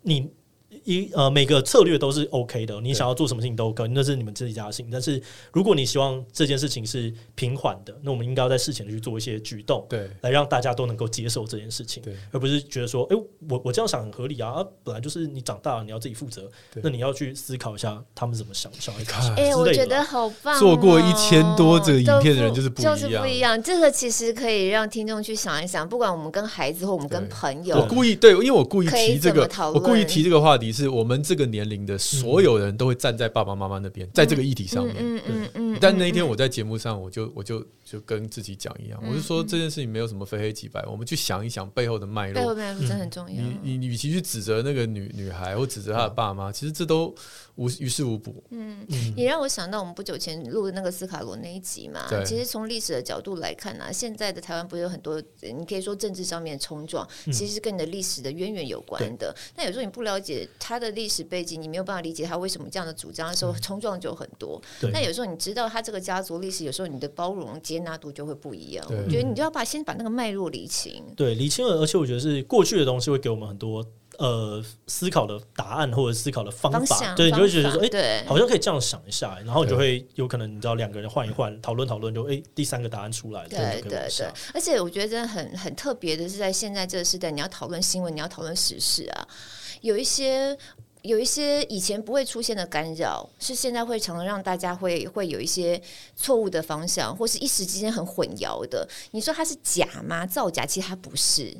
S3: 你。一呃，每个策略都是 OK 的，你想要做什么事情都可以，那是你们自己家的事情。但是如果你希望这件事情是平缓的，那我们应该要在事前去做一些举动，对，来让大家都能够接受这件事情，对，而不是觉得说，哎、欸，我我这样想很合理啊，啊，本来就是你长大了你要自己负责，对。那你要去思考一下他们怎么想，想一看。
S1: 哎、欸，我觉得好棒、哦，
S2: 做过一千多这个影片的人就是不一样，
S1: 就是不一样。这个其实可以让听众去想一想，不管我们跟孩子或我们跟朋友，
S2: 我故意对，因为我故意提这个，我故意提这个话题是我们这个年。龄的所有人都会站在爸爸妈妈那边，在这个议题上面。嗯嗯嗯。但那一天我在节目上，我就我就就跟自己讲一样，我就说这件事情没有什么非黑即白，我们去想一想背后的脉络。
S1: 背后脉络真的很重要。
S2: 你你与其去指责那个女女孩或指责她的爸妈，其实这都无于事无补。嗯，
S1: 也让我想到我们不久前录的那个斯卡罗那一集嘛。其实从历史的角度来看呢，现在的台湾不是有很多，你可以说政治上面的冲撞，其实是跟你的历史的渊源有关的。那有时候你不了解他的历史背景。你没有办法理解他为什么这样的主张的时候，冲撞就很多。那有时候你知道他这个家族历史，有时候你的包容接纳度就会不一样。我觉得你就要把先把那个脉络理清。
S3: 对，理清了，而且我觉得是过去的东西会给我们很多呃思考的答案或者思考的方法。方对，你就会觉得说，哎，对，好像可以这样想一下，然后你就会有可能你知道两个人换一换，讨论讨论，就哎，第三个答案出来了。对对对，
S1: 而且我觉得真的很很特别的是，在现在这个时代，你要讨论新闻，你要讨论时事啊，有一些。有一些以前不会出现的干扰，是现在会常常让大家会会有一些错误的方向，或是一时之间很混淆的。你说它是假吗？造假？其实它不是，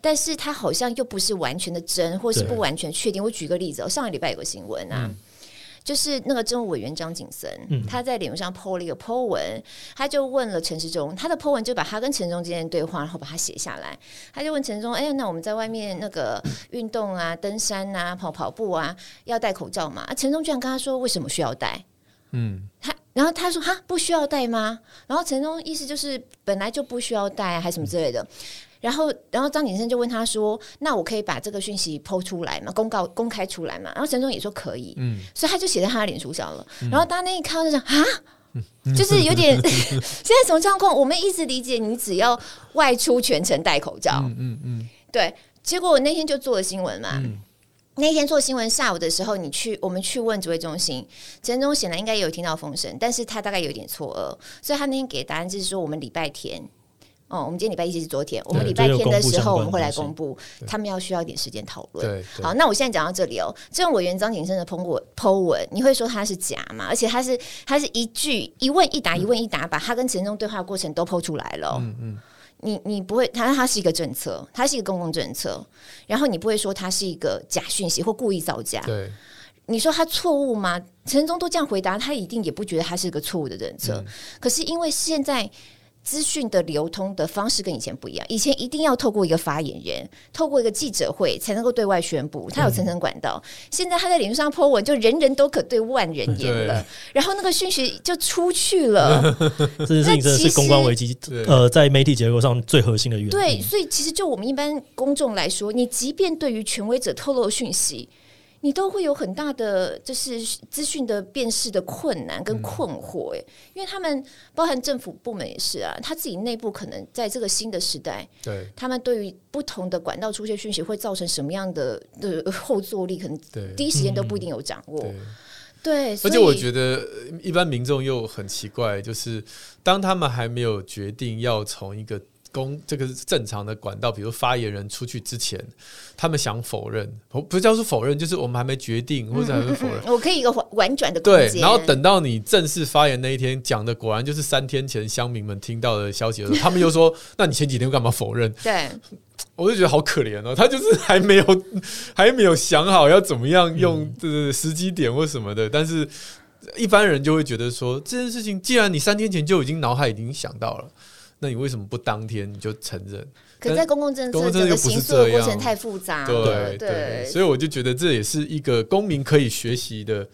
S1: 但是它好像又不是完全的真，或是不完全确定。我举个例子哦，上个礼拜有个新闻啊。嗯就是那个政务委员张景森，嗯、他在脸书上 po 了一个 po 文，他就问了陈时中，他的 po 文就把他跟陈时中之间的对话，然后把它写下来。他就问陈时中：“哎、欸，那我们在外面那个运动啊、登山啊、跑跑步啊，要戴口罩吗？”啊，陈时中居然跟他说：“为什么需要戴？”嗯，他然后他说：“哈，不需要戴吗？”然后陈时中意思就是本来就不需要戴，还什么之类的。然后，然后张景生就问他说：“那我可以把这个讯息 po 出来吗？公告公开出来吗？”然后陈总也说可以，嗯，所以他就写在他的脸书上了。嗯、然后大家那一看就想啊，就是有点 (laughs) 现在什么状况？我们一直理解你只要外出全程戴口罩，嗯嗯，嗯嗯对。结果我那天就做了新闻嘛，嗯、那天做新闻下午的时候，你去我们去问指挥中心，陈忠显然应该也有听到风声，但是他大概有点错愕，所以他那天给的答案就是说，我们礼拜天。哦，我们今天礼拜一是昨天，我们礼拜天的时候我们会来公布，他们要需要一点时间讨论。好，那我现在讲到这里哦，政务委员张景生的 PO 文 PO 文，你会说他是假吗？而且他是他是一句一问一答，一问一答，把他跟陈忠对话的过程都 PO 出来了。嗯嗯，你你不会，他他是一个政策，他是一个公共政策，然后你不会说他是一个假讯息或故意造假。
S2: 对，
S1: 你说他错误吗？陈忠都这样回答，他一定也不觉得他是一个错误的政策。可是因为现在。资讯的流通的方式跟以前不一样，以前一定要透过一个发言人，透过一个记者会才能够对外宣布，他有层层管道。嗯、现在他在脸书上 po 文，就人人都可对万人言了，然后那个讯息就出去了。(laughs)
S3: 这件事情真的是公关危机，呃，在媒体结构上最核心的原因。
S1: 对，所以其实就我们一般公众来说，你即便对于权威者透露讯息。你都会有很大的就是资讯的辨识的困难跟困惑，诶，因为他们包含政府部门也是啊，他自己内部可能在这个新的时代，
S2: 对，
S1: 他们对于不同的管道出现讯息会造成什么样的的后坐力，可能第一时间都不一定有掌握，对，
S2: 而且我觉得一般民众又很奇怪，就是当他们还没有决定要从一个。公这个是正常的管道，比如发言人出去之前，他们想否认，不不叫做否认，就是我们还没决定或者还没否认。
S1: 嗯嗯嗯，我可以一个婉转的
S2: 对，然后等到你正式发言那一天讲的，果然就是三天前乡民们听到的消息的时候，他们又说：“那你前几天干嘛否认？” (laughs)
S1: 对，
S2: 我就觉得好可怜哦，他就是还没有 (laughs) 还没有想好要怎么样用这个时机点或什么的，但是一般人就会觉得说这件事情，既然你三天前就已经脑海已经想到了。那你为什么不当天你就承认？
S1: 可在公共政策这个行诉的过程太复杂，
S2: 对对，所以我就觉得这也是一个公民可以学习的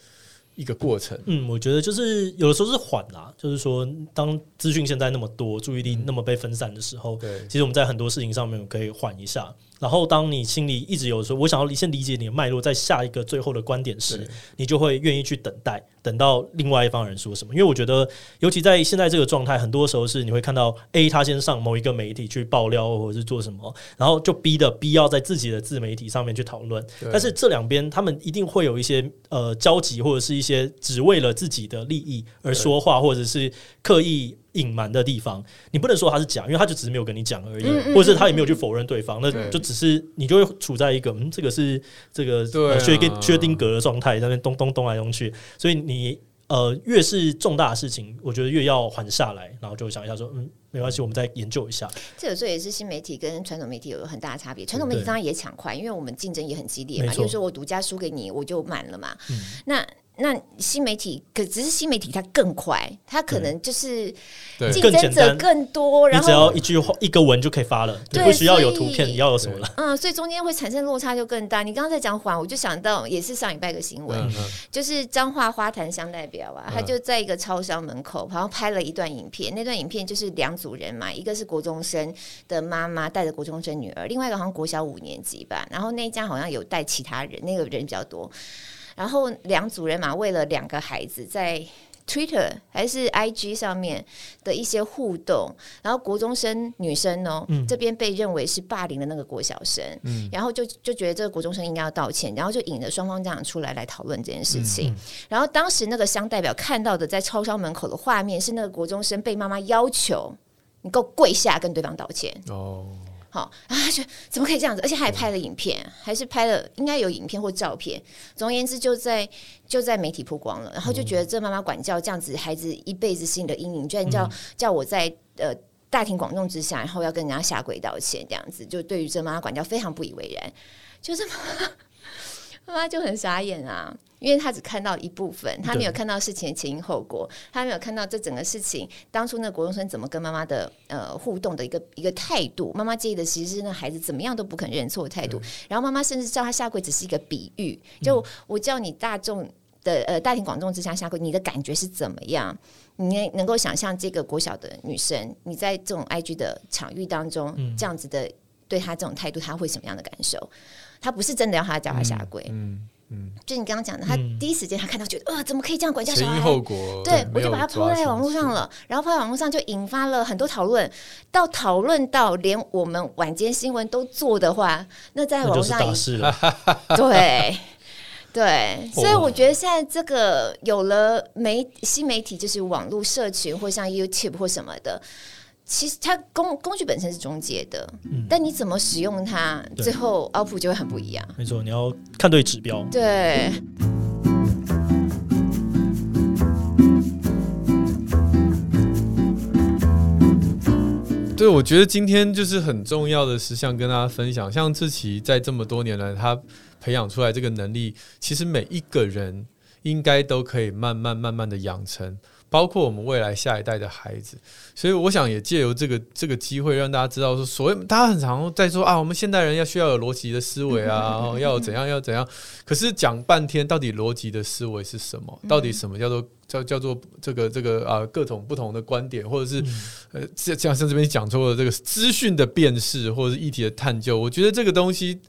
S2: 一个过程。
S3: 嗯，我觉得就是有的时候是缓啦，就是说当资讯现在那么多，注意力那么被分散的时候，对，其实我们在很多事情上面可以缓一下。然后，当你心里一直有说，我想要先理解你的脉络，在下一个最后的观点时，你就会愿意去等待，等到另外一方人说什么。因为我觉得，尤其在现在这个状态，很多时候是你会看到 A 他先上某一个媒体去爆料，或者是做什么，然后就逼的 B 要在自己的自媒体上面去讨论。但是这两边他们一定会有一些呃交集，或者是一些只为了自己的利益而说话，或者是刻意。隐瞒的地方，你不能说他是假，因为他就只是没有跟你讲而已，嗯、或者是他也没有去否认对方，嗯、那就只是你就会处在一个嗯，这个是这个薛丁薛丁格的状态，在那边咚咚咚来咚去，所以你呃越是重大的事情，我觉得越要缓下来，然后就想一下说嗯，没关系，我们再研究一下。
S1: 这有时候也是新媒体跟传统媒体有很大的差别，传统媒体当然也抢快，因为我们竞争也很激烈嘛，有时候我独家输给你，我就满了嘛，嗯、那。那新媒体可只是新媒体，它更快，它可能就是竞争者更多，然
S3: 后只要一句话一个文就可以发了，对，不需要有图片，你要有什么了？
S1: 嗯，所以中间会产生落差就更大。你刚刚在讲缓，我就想到也是上礼拜个新闻，嗯嗯、就是彰化花坛乡代表啊，他就在一个超商门口，然后拍了一段影片。那段影片就是两组人嘛，一个是国中生的妈妈带着国中生女儿，另外一个好像国小五年级吧，然后那一家好像有带其他人，那个人比较多。然后两组人马为了两个孩子在 Twitter 还是 IG 上面的一些互动，然后国中生女生哦，嗯、这边被认为是霸凌的那个国小生，嗯、然后就就觉得这个国中生应该要道歉，然后就引了双方家长出来来讨论这件事情。嗯、然后当时那个乡代表看到的在超商门口的画面是那个国中生被妈妈要求你给我跪下跟对方道歉哦。好然后他，就怎么可以这样子？而且还拍了影片，还是拍了应该有影片或照片。总而言之，就在就在媒体曝光了，然后就觉得这妈妈管教这样子，孩子一辈子心里的阴影，居然叫叫我在呃大庭广众之下，然后要跟人家下跪道歉，这样子，就对于这妈妈管教非常不以为然，就这么。妈妈就很傻眼啊，因为她只看到一部分，她没有看到事情的前因后果，她没有看到这整个事情当初那国中生怎么跟妈妈的呃互动的一个一个态度。妈妈介意的其实是那孩子怎么样都不肯认错的态度，然后妈妈甚至叫他下跪只是一个比喻，就我叫你大众的呃大庭广众之下下跪，你的感觉是怎么样？你能够想象这个国小的女生，你在这种 IG 的场域当中这样子的对她这种态度，她会什么样的感受？他不是真的要他叫他下跪，嗯，嗯。嗯，就你刚刚讲的，他第一时间他看到觉得，呃，怎么可以这样管教小孩？
S2: 前因后果，
S1: 对，我就把他抛在网络上了，然后抛在网络上就引发了很多讨论，到讨论到连我们晚间新闻都做的话，那在网络上 (laughs) 对。对，(laughs) 所以我觉得现在这个有了媒新媒体，就是网络社群或像 YouTube 或什么的，其实它工工具本身是中介的，嗯，但你怎么使用它，最后 output 就会很不一样。
S3: 没错，你要看对指标。
S1: 对。
S2: 对，我觉得今天就是很重要的事项跟大家分享，像志奇在这么多年来，他。培养出来这个能力，其实每一个人应该都可以慢慢慢慢的养成，包括我们未来下一代的孩子。所以，我想也借由这个这个机会，让大家知道说，所谓大家很常在说啊，我们现代人要需要有逻辑的思维啊，要怎样要怎样。可是讲半天，到底逻辑的思维是什么？到底什么叫做叫叫做这个这个啊各种不同的观点，或者是呃像像这边讲出了这个资讯的辨识，或者是议题的探究。我觉得这个东西。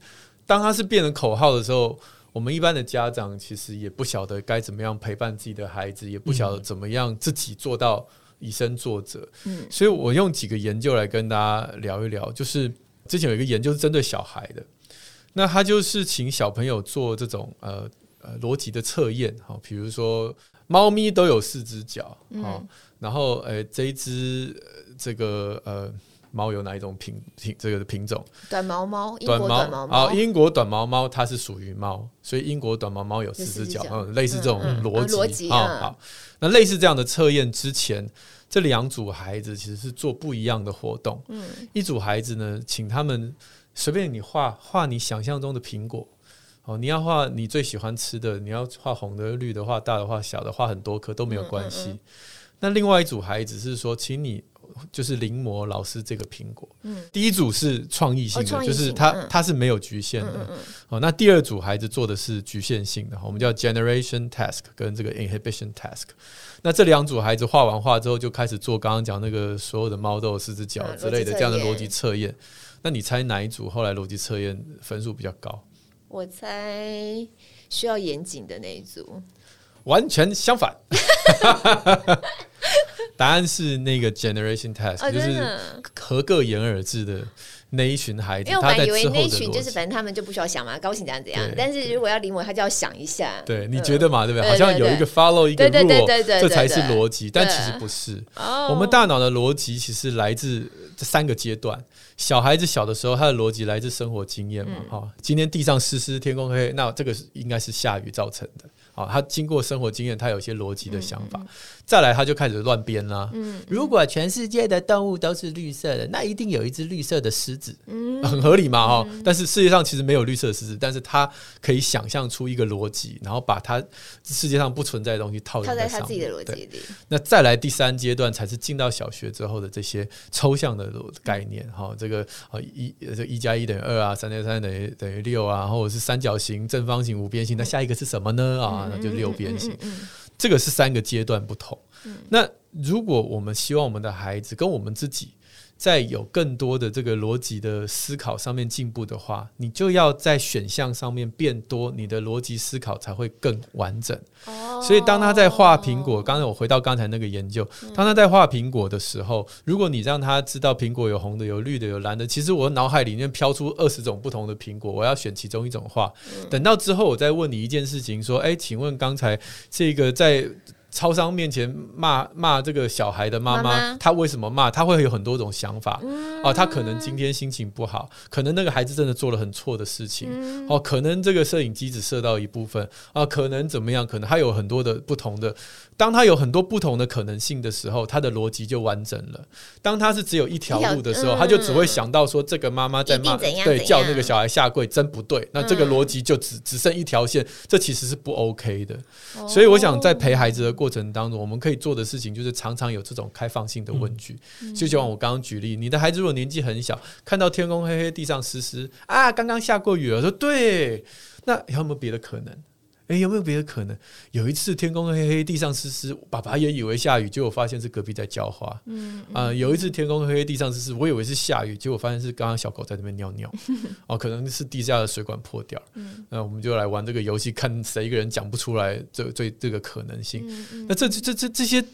S2: 当它是变成口号的时候，我们一般的家长其实也不晓得该怎么样陪伴自己的孩子，也不晓得怎么样自己做到以身作则。嗯，所以我用几个研究来跟大家聊一聊。就是之前有一个研究是针对小孩的，那他就是请小朋友做这种呃呃逻辑的测验，哈，比如说猫咪都有四只脚，好，然后呃这一只这个呃。猫有哪一种品品这个品种？
S1: 短毛猫，英国短毛猫。
S2: 啊，英国短毛猫它是属于猫，所以英国短毛猫有四只脚，嗯，类似这种逻辑啊。好，那类似这样的测验之前，这两组孩子其实是做不一样的活动。嗯，一组孩子呢，请他们随便你画画你想象中的苹果。哦，你要画你最喜欢吃的，你要画红的、绿的，画大的、画小的，画很多颗都没有关系。嗯嗯嗯，那另外一组孩子是说，请你。就是临摹老师这个苹果。嗯，第一组是创意性的，就是他他是没有局限的。哦，那第二组孩子做的是局限性的，我们叫 generation task 跟这个 inhibition task。那这两组孩子画完画之后，就开始做刚刚讲那个所有的猫都有四只脚之类的这样的逻辑测验。那你猜哪一组后来逻辑测验分数比较高？
S1: 我猜需要严谨的那一组。
S2: 完全相反。(laughs) 答案是那个 generation test，就是合个言而至的那一群孩子。
S1: 因为我本来以为那一群就是反正他们就不需要想嘛，高兴怎样怎样。但是如果要临摹，他就要想一下。对，
S2: 你觉得嘛？对不对？好像有一个 follow 一个 rule，这才是逻辑。但其实不是。我们大脑的逻辑其实来自这三个阶段。小孩子小的时候，他的逻辑来自生活经验嘛。哈，今天地上湿湿，天空黑黑，那这个应该是下雨造成的。好，他经过生活经验，他有一些逻辑的想法。再来，他就开始乱编啦。嗯，如果全世界的动物都是绿色的，那一定有一只绿色的狮子。嗯，很合理嘛，哈。但是世界上其实没有绿色的狮子，但是他可以想象出一个逻辑，然后把他世界上不存在的东西套在他自己的逻辑里。那再来第三阶段，才是进到小学之后的这些抽象的概念。哈，这个一这一加一等于二啊，三加三等于等于六啊，或者是三角形、正方形、五边形。那下一个是什么呢？啊，那就六边形。这个是三个阶段不同。那如果我们希望我们的孩子跟我们自己在有更多的这个逻辑的思考上面进步的话，你就要在选项上面变多，你的逻辑思考才会更完整。所以当他在画苹果，刚才我回到刚才那个研究，当他在画苹果的时候，如果你让他知道苹果有红的、有绿的、有蓝的，其实我脑海里面飘出二十种不同的苹果，我要选其中一种画。等到之后，我再问你一件事情，说：诶，请问刚才这个在。超商面前骂骂这个小孩的妈妈，她为什么骂？她会有很多种想法。哦，她可能今天心情不好，可能那个孩子真的做了很错的事情。哦，可能这个摄影机只摄到一部分。啊，可能怎么样？可能他有很多的不同的。当他有很多不同的可能性的时候，他的逻辑就完整了。当他是只有一条路的时候，他就只会想到说这个妈妈在骂，对，叫那个小孩下跪，真不对。那这个逻辑就只只剩一条线，这其实是不 OK 的。所以我想在陪孩子的过程当中，我们可以做的事情就是常常有这种开放性的问句。就像我刚刚举例，你的孩子如果年纪很小，看到天空黑黑，地上湿湿啊，刚刚下过雨了，说对，那有没有别的可能？哎，有没有别的可能？有一次天空黑黑，地上湿湿，爸爸也以为下雨，结果发现是隔壁在浇花。嗯啊、呃，有一次天空黑黑，地上湿湿，我以为是下雨，结果发现是刚刚小狗在那边尿尿。(laughs) 哦，可能是地下的水管破掉。嗯，那我们就来玩这个游戏，看谁一个人讲不出来这最这个可能性。嗯嗯、那这这这这些。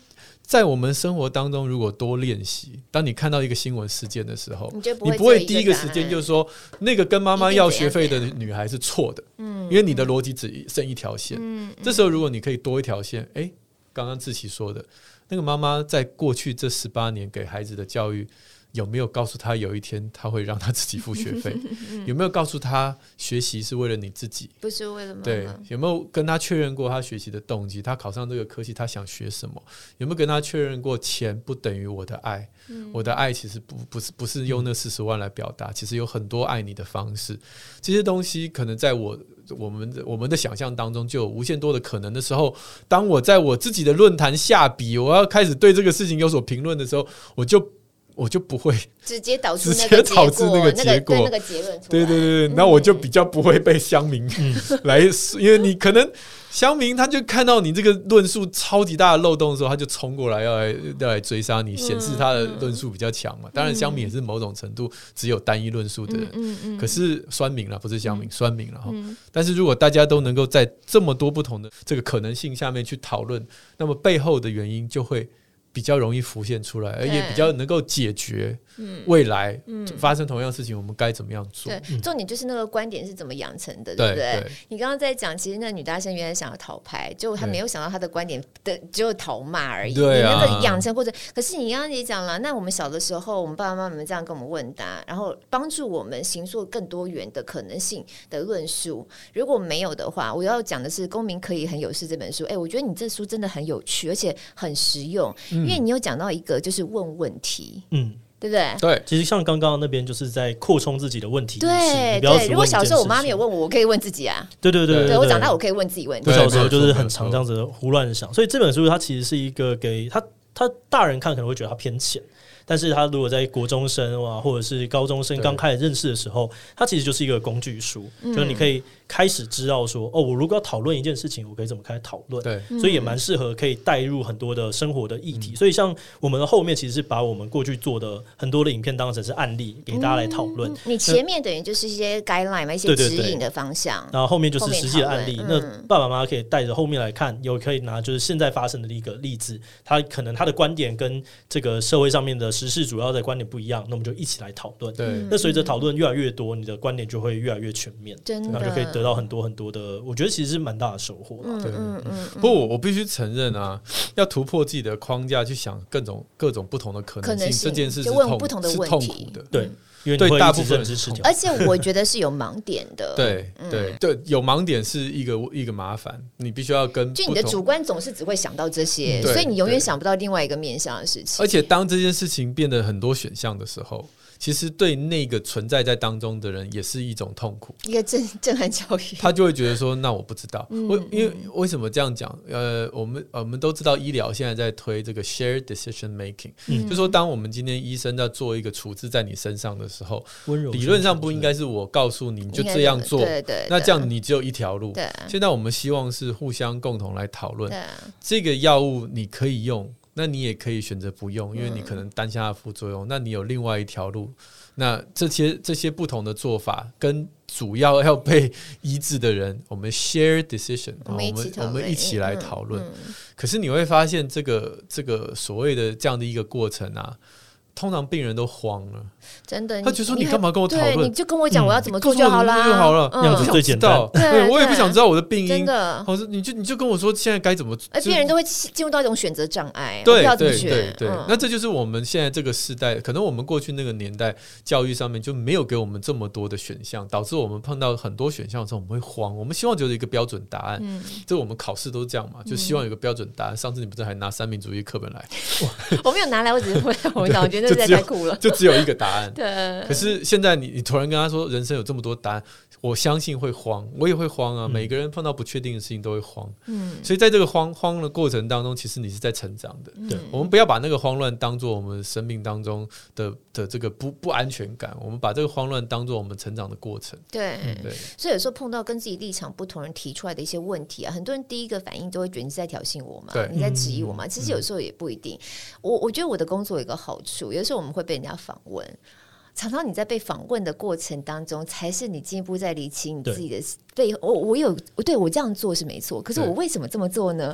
S2: 在我们生活当中，如果多练习，当你看到一个新闻事件的时候，你，不你不会第一个时间就说那个跟妈妈要学费的女孩是错的，嗯，因为你的逻辑只剩一条线。嗯，这时候如果你可以多一条线，哎，刚刚志奇说的那个妈妈在过去这十八年给孩子的教育。有没有告诉他有一天他会让他自己付学费？(laughs) 有没有告诉他学习是为了你自己，
S1: 不是为了妈妈？
S2: 对，有没有跟他确认过他学习的动机？他考上这个科系，他想学什么？有没有跟他确认过钱不等于我的爱？嗯、我的爱其实不不是不是用那四十万来表达，其实有很多爱你的方式。这些东西可能在我我们的我们的想象当中就有无限多的可能的时候，当我在我自己的论坛下笔，我要开始对这个事情有所评论的时候，我就。我就不会
S1: 直接导致
S2: 直接导致那个结果，
S1: 那个结论。
S2: 对对对对，那我就比较不会被乡民来，(laughs) 因为你可能乡民他就看到你这个论述超级大的漏洞的时候，他就冲过来要来要来追杀你，显示他的论述比较强嘛。当然，乡民也是某种程度只有单一论述的人，可是酸民了，不是乡民，酸民了哈。但是如果大家都能够在这么多不同的这个可能性下面去讨论，那么背后的原因就会。比较容易浮现出来，而也比较能够解决。未来发生同样事情，我们该怎么样做？
S1: 对，重点就是那个观点是怎么养成的，对不对？你刚刚在讲，其实那女大生原来想要讨拍，就她没有想到她的观点的只有讨骂而已。对啊，那个养成过程，可是你刚刚也讲了，那我们小的时候，我们爸爸妈妈们这样跟我们问答，然后帮助我们形塑更多元的可能性的论述。如果没有的话，我要讲的是《公民可以很有事》这本书。哎，我觉得你这书真的很有趣，而且很实用，因为你有讲到一个就是问问题，嗯。对不对？
S2: 对，
S3: 其实像刚刚那边就是在扩充自己的问题。
S1: 对对，如果小时候我妈没有问我，我可以问自己啊。
S3: 对对对，
S1: 对我长大我可以问自己问题。
S3: 我小时候就是很常这样子胡乱想，所以这本书它其实是一个给他他大人看可能会觉得它偏浅。但是他如果在国中生啊，或者是高中生刚开始认识的时候，它其实就是一个工具书，就是你可以开始知道说，哦，我如果要讨论一件事情，我可以怎么开始讨论？对，所以也蛮适合可以带入很多的生活的议题。所以像我们的后面其实是把我们过去做的很多的影片当成是案例给大家来讨论。
S1: 你前面等于就是一些 guideline 嘛，一些指引的方向，
S3: 然后后面就是实际的案例。那爸爸妈妈可以带着后面来看，有可以拿就是现在发生的一个例子，他可能他的观点跟这个社会上面的时事主要的观点不一样，那我们就一起来讨论。对，那随着讨论越来越多，你的观点就会越来越全面，真的，然后就可以得到很多很多的，我觉得其实是蛮大的收获了。对，嗯嗯。
S2: 不过我我必须承认啊，要突破自己的框架，去想各种各种不同的可能性，这件事是痛苦的。
S3: 对，
S2: 因为对大部分
S1: 而且我觉得是有盲点的。
S2: 对对对，有盲点是一个一个麻烦，你必须要跟。
S1: 就你的主观总是只会想到这些，所以你永远想不到另外一个面向的事情。
S2: 而且当这件事情变得很多选项的时候。其实对那个存在在当中的人也是一种痛苦，
S1: 一个震震撼教育。
S2: 他就会觉得说：“那我不知道，为因为为什么这样讲？呃，我们我们都知道医疗现在在推这个 shared decision making，就说当我们今天医生在做一个处置在你身上的时候，理论上不应该是我告诉你，你就这样做，对对。那这样你只有一条路。现在我们希望是互相共同来讨论，这个药物你可以用。那你也可以选择不用，因为你可能担下副作用。嗯、那你有另外一条路。那这些这些不同的做法，跟主要要被医治的人，我们 share decision，我们我们一起来讨论。嗯嗯、可是你会发现，这个这个所谓的这样的一个过程啊。通常病人都慌了，
S1: 真的。
S2: 他就说：“你干嘛跟我讨论？
S1: 你就跟我讲我要怎么做就好了，
S2: 就好了。这样子最简单。对，我也不想知道我的病因。
S1: 真的，
S2: 或是你就你就跟我说现在该怎么。
S1: 哎病人都会进入到一种选择障碍，
S2: 对对对对。那这就是我们现在这个时代，可能我们过去那个年代教育上面就没有给我们这么多的选项，导致我们碰到很多选项的时候我们会慌。我们希望就是一个标准答案。嗯，这我们考试都是这样嘛，就希望有个标准答案。上次你不是还拿三民主义课本来？(laughs)
S1: 我没有拿来，我只是问，我讲，我觉得。那实在太酷了，(laughs)
S2: 就只有一个答案。(laughs)
S1: 对。
S2: 可是现在你你突然跟他说，人生有这么多答案。我相信会慌，我也会慌啊。每个人碰到不确定的事情都会慌，嗯，所以在这个慌慌的过程当中，其实你是在成长的。对，我们不要把那个慌乱当做我们生命当中的的这个不不安全感，我们把这个慌乱当做我们成长的过程。
S1: 对，对。所以有时候碰到跟自己立场不同人提出来的一些问题啊，很多人第一个反应都会觉得你是在挑衅我嘛，你在质疑我嘛。其实有时候也不一定。我我觉得我的工作有一个好处，有时候我们会被人家访问。常常你在被访问的过程当中，才是你进一步在理清你自己的背后。我我有对我这样做是没错，可是我为什么这么做呢？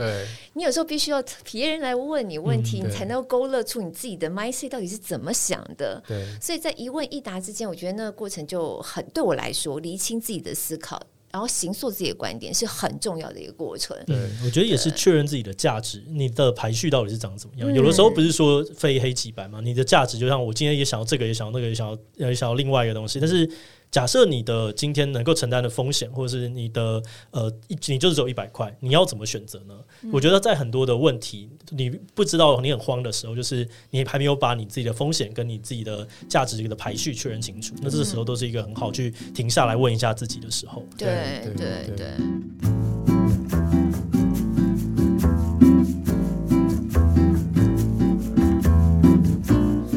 S1: 你有时候必须要别人来问你问题，你才能够勾勒出你自己的 mindset 到底是怎么想的。所以在一问一答之间，我觉得那个过程就很对我来说，理清自己的思考。然后形塑自己的观点是很重要的一个过程。
S3: 对，我觉得也是确认自己的价值，你的排序到底是长怎么样？有的时候不是说非黑即白嘛，你的价值就像我今天也想要这个，也想要那个，也想要也想要另外一个东西，但是。假设你的今天能够承担的风险，或者是你的呃，你就是只有一百块，你要怎么选择呢？嗯、我觉得在很多的问题你不知道、你很慌的时候，就是你还没有把你自己的风险跟你自己的价值的排序确认清楚，那这个时候都是一个很好去停下来问一下自己的时候。
S1: 对对对。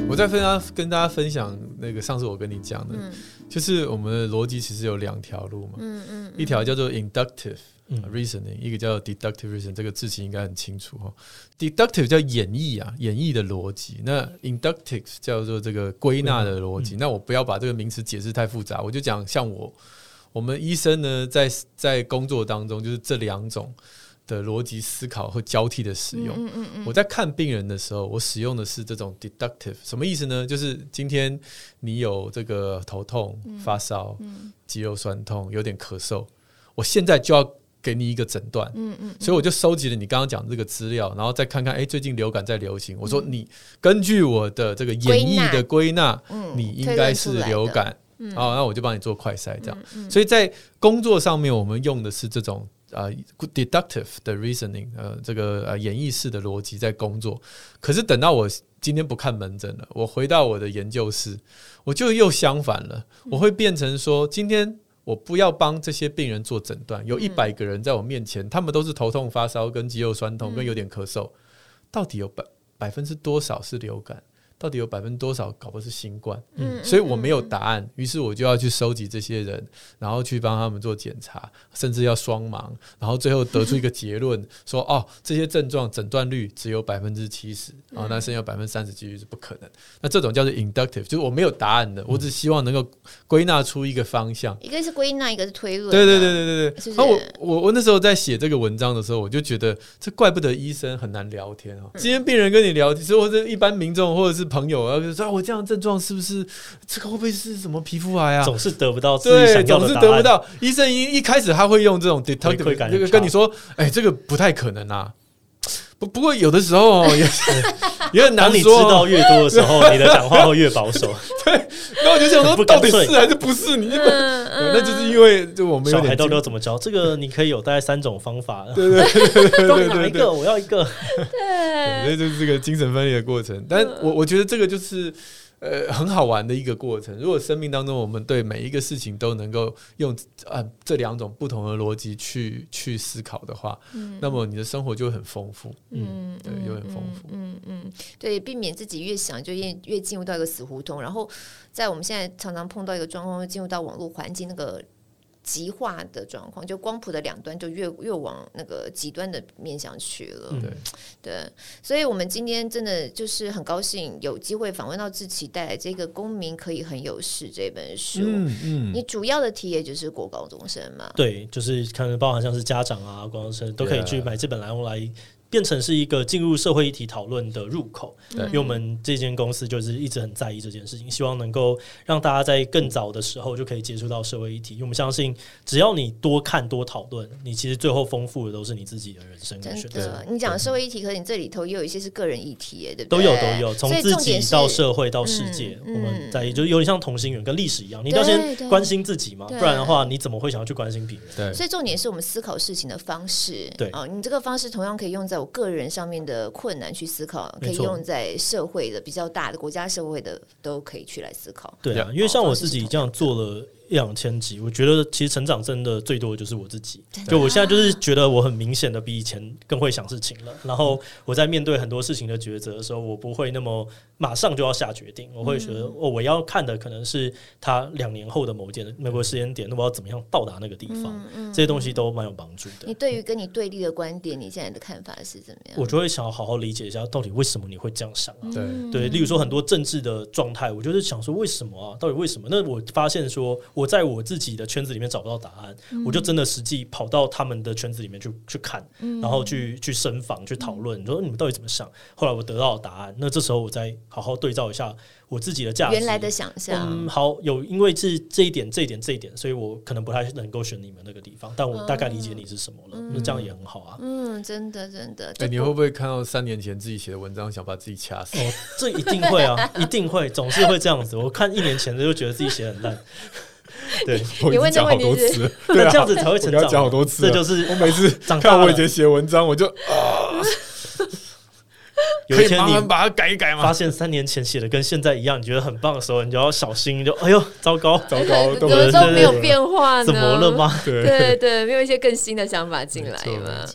S2: 我再分享跟大家分享那个上次我跟你讲的。嗯就是我们的逻辑其实有两条路嘛，嗯嗯，一条叫做 inductive reasoning，一个叫做 deductive reasoning，这个字形应该很清楚哈。deductive 叫演绎啊，演绎的逻辑，那 inductive 叫做这个归纳的逻辑。那我不要把这个名词解释太复杂，我就讲像我，我们医生呢，在在工作当中就是这两种。的逻辑思考和交替的使用。嗯嗯嗯，我在看病人的时候，我使用的是这种 deductive，什么意思呢？就是今天你有这个头痛、发烧、肌肉酸痛、有点咳嗽，我现在就要给你一个诊断。嗯嗯，所以我就收集了你刚刚讲的这个资料，然后再看看，哎，最近流感在流行。我说你根据我的这个演绎的归纳，你应该是流感。好，那我就帮你做快筛，这样。所以在工作上面，我们用的是这种。啊、uh,，deductive 的 reasoning，呃，这个呃演绎式的逻辑在工作。可是等到我今天不看门诊了，我回到我的研究室，我就又相反了。我会变成说，今天我不要帮这些病人做诊断。有一百个人在我面前，他们都是头痛、发烧、跟肌肉酸痛、跟有点咳嗽，到底有百百分之多少是流感？到底有百分之多少搞不是新冠？嗯，所以我没有答案，于是我就要去收集这些人，然后去帮他们做检查，甚至要双盲，然后最后得出一个结论，(laughs) 说哦，这些症状诊断率只有百分之七十，啊那剩下百分之三十几率是不可能。那这种叫做 inductive，就是我没有答案的，我只希望能够归纳出一个方向。
S1: 一个是归纳，一个是推论。
S2: 对对对对对对。那我我我那时候在写这个文章的时候，我就觉得这怪不得医生很难聊天哦。今天病人跟你聊天，或者一般民众或者是朋友，然后就说：“我这样的症状是不是这个会不会是什么皮肤癌啊？”
S3: 总是得不到自己想要的答案。对，总是得不到。医生一一开始他会用这种 detective 这个跟你说：“哎，这个不太可能啊。”不不过有的时候 (laughs) 也也很难说。当你知道越多的时候，你的讲话会越保守。(laughs) 对，然后我就想说，到底是还是不是？你那就是因为就我们小孩到底要怎么教？这个你可以有大概三种方法。对对对对对，哪一个？我要一个。
S1: 对，
S2: 所以 (laughs) 就是这个精神分裂的过程。但我我觉得这个就是。呃，很好玩的一个过程。如果生命当中我们对每一个事情都能够用啊这两种不同的逻辑去去思考的话，嗯，那么你的生活就会很丰富，嗯，对，就很丰富，
S1: 嗯嗯，对，避免自己越想就越越进入到一个死胡同。然后在我们现在常常碰到一个状况，进入到网络环境那个。极化的状况，就光谱的两端就越越往那个极端的面向去了。对、嗯、对，所以我们今天真的就是很高兴有机会访问到志奇带来这个《公民可以很有事》这本书。嗯嗯，你主要的题也就是国高中生嘛？
S3: 对，就是可能包含像是家长啊、高中生都可以去买这本来用来。变成是一个进入社会议题讨论的入口，对，因为我们这间公司就是一直很在意这件事情，希望能够让大家在更早的时候就可以接触到社会议题。因为我们相信，只要你多看多讨论，你其实最后丰富的都是你自己的人生跟选择。
S1: 真的，你讲社会议题，可是你这里头也有一些是个人议题，对不对？
S3: 都有都有，从自己到社会到世界，我们在意，就有点像同心圆跟历史一样，你要先关心自己嘛，不然的话，你怎么会想要去关心别人？
S1: 对，所以重点是我们思考事情的方式。对啊，你这个方式同样可以用在我个人上面的困难去思考，可以用在社会的比较大的国家社会的都可以去来思考。
S3: 对啊，因为像我自己这样做了。一两千集，我觉得其实成长真的最多的就是我自己。就我现在就是觉得我很明显的比以前更会想事情了。然后我在面对很多事情的抉择的时候，我不会那么马上就要下决定。我会觉得，哦，我要看的可能是他两年后的某件某个时间点，那我要怎么样到达那个地方？这些东西都蛮有帮助的。
S1: 你对于跟你对立的观点，你现在的看法是怎么样？
S3: 我就会想要好好理解一下，到底为什么你会这样想啊？对对，例如说很多政治的状态，我就是想说为什么啊？到底为什么？那我发现说我在我自己的圈子里面找不到答案，嗯、我就真的实际跑到他们的圈子里面去去看，嗯、然后去去深访去讨论，你说你们到底怎么想？后来我得到了答案，那这时候我再好好对照一下我自己的价值，
S1: 原来的想象。
S3: 嗯，好，有因为是这一点、这一点、这一点，所以我可能不太能够选你们那个地方，但我大概理解你是什么了，那、嗯、这样也很好啊。
S1: 嗯，真的真的。
S2: 哎、欸，你会不会看到三年前自己写的文章，想把自己掐死？
S3: 哦，这一定会啊，一定会，总是会这样子。我看一年前的就觉得自己写很烂。(laughs) 对，
S1: 你问这么多
S2: 次，
S3: 对啊，这样子才会成长。
S2: 讲好多次，
S3: 这就是
S2: 我每次 (laughs) 看我以前写文章，我就啊，(laughs) 有一天你把它改一改吗？
S3: 发现三年前写的跟现在一样，你觉得很棒的时候，你就要小心，就哎呦，糟糕，
S2: 糟糕，
S1: 怎么都没有变化呢？
S3: 怎么了吗？
S1: 对对对，没有一些更新的想法进来嘛？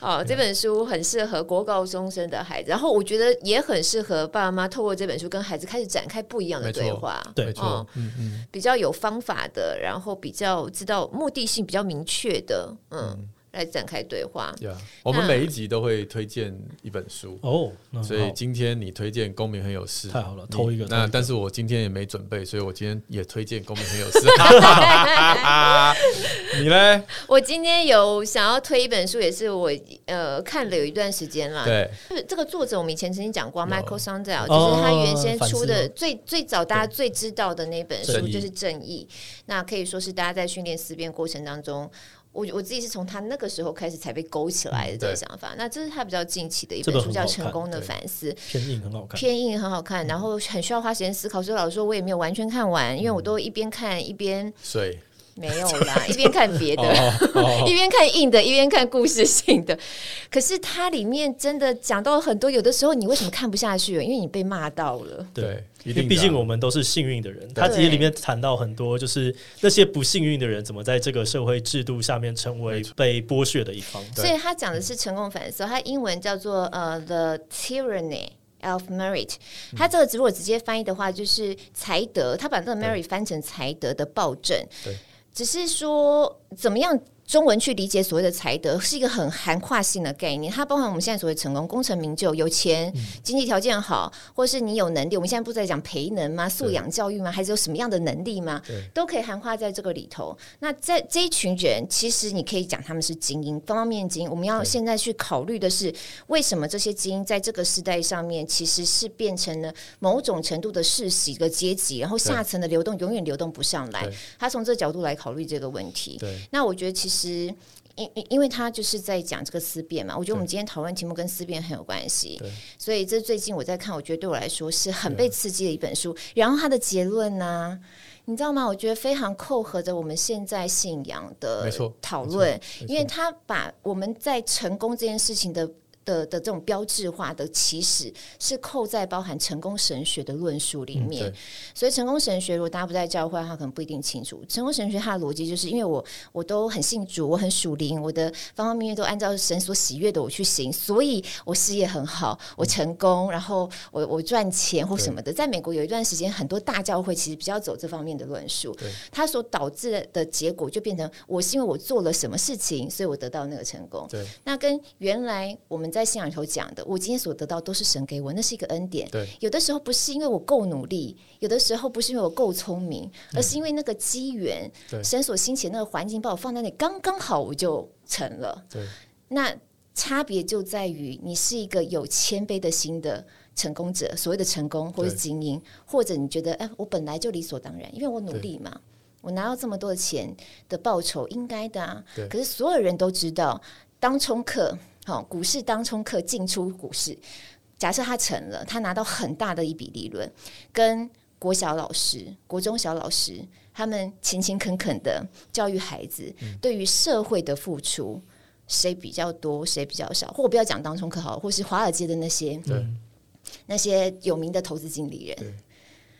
S1: 哦，这本书很适合国高中生的孩子，然后我觉得也很适合爸妈透过这本书跟孩子开始展开不一样的对话。
S3: 对，没错，
S1: 嗯嗯，比较有方法的，然后比较知道目的性比较明确的，嗯。来展开对话。
S2: Yeah, 我们每一集都会推荐一本书哦，所以今天你推荐《公民很有事》，
S3: 太好了，偷一个。
S2: 那但是我今天也没准备，所以我今天也推荐《公民很有事》。(laughs) (laughs) 你呢？
S1: 我今天有想要推一本书，也是我呃看了有一段时间了。
S2: 对，
S1: 这个作者我们以前曾经讲过，Michael Sandel，就是他原先出的最最早大家最知道的那本书就是《正义》，那可以说是大家在训练思辨过程当中。我我自己是从他那个时候开始才被勾起来的这个想法，那这是他比较近期的一本书，叫《成功的反思》，
S3: 偏硬很好看，
S1: 偏硬很好看，然后很需要花时间思考。所以老师说，我也没有完全看完，因为我都一边看一边
S2: 睡。
S1: 没有啦，(laughs) 一边看别的，(laughs) 一边看硬的，一边看故事性的。(laughs) 可是它里面真的讲到很多，有的时候你为什么看不下去？因为你被骂到了。
S3: 对，因为毕竟我们都是幸运的人。他其实里面谈到很多，就是那些不幸运的人怎么在这个社会制度下面成为被剥削的一方。
S1: 所以他讲的是成功反思，他英文叫做呃 The Tyranny of Merit。他这个如果直接翻译的话，就是才德。他把这个 Merit 翻成才德的暴政。只是说，怎么样？中文去理解所谓的才德是一个很涵跨性的概念，它包含我们现在所谓成功、功成名就、有钱、经济条件好，或是你有能力。我们现在不是在讲培能吗？素养教育吗？还是有什么样的能力吗？都可以涵跨在这个里头。那在这一群人，其实你可以讲他们是精英，方方面面精英。我们要现在去考虑的是，为什么这些精英在这个时代上面，其实是变成了某种程度的世袭的阶级，然后下层的流动永远流动不上来。他从这个角度来考虑这个问题。那我觉得其实。实，因因因为他就是在讲这个思辨嘛，我觉得我们今天讨论题目跟思辨很有关系，所以这最近我在看，我觉得对我来说是很被刺激的一本书。然后他的结论呢，你知道吗？我觉得非常扣合着我们现在信仰的讨论，因为他把我们在成功这件事情的。的的这种标志化的起始是扣在包含成功神学的论述里面，嗯、所以成功神学如果大家不在教会，他可能不一定清楚。成功神学它的逻辑就是因为我我都很信主，我很属灵，我的方方面面都按照神所喜悦的我去行，所以我事业很好，我成功，然后我我赚钱或什么的。在美国有一段时间，很多大教会其实比较走这方面的论述，它所导致的结果就变成我是因为我做了什么事情，所以我得到那个成功。对，那跟原来我们在在信仰里头讲的，我今天所得到都是神给我，那是一个恩典。对，有的时候不是因为我够努力，有的时候不是因为我够聪明，而是因为那个机缘，嗯、神所兴起的那个环境把我放在那里，刚刚好我就成了。对，那差别就在于你是一个有谦卑的心的成功者，所谓的成功或是精英，或者你觉得哎，我本来就理所当然，因为我努力嘛，我拿到这么多的钱的报酬，应该的啊。可是所有人都知道，当冲客。好，股市当冲客进出股市，假设他成了，他拿到很大的一笔利润，跟国小老师、国中小老师他们勤勤恳恳的教育孩子，对于社会的付出，谁比较多，谁比较少，或我不要讲当冲客好，或是华尔街的那些
S2: 对
S1: 那些有名的投资经理人，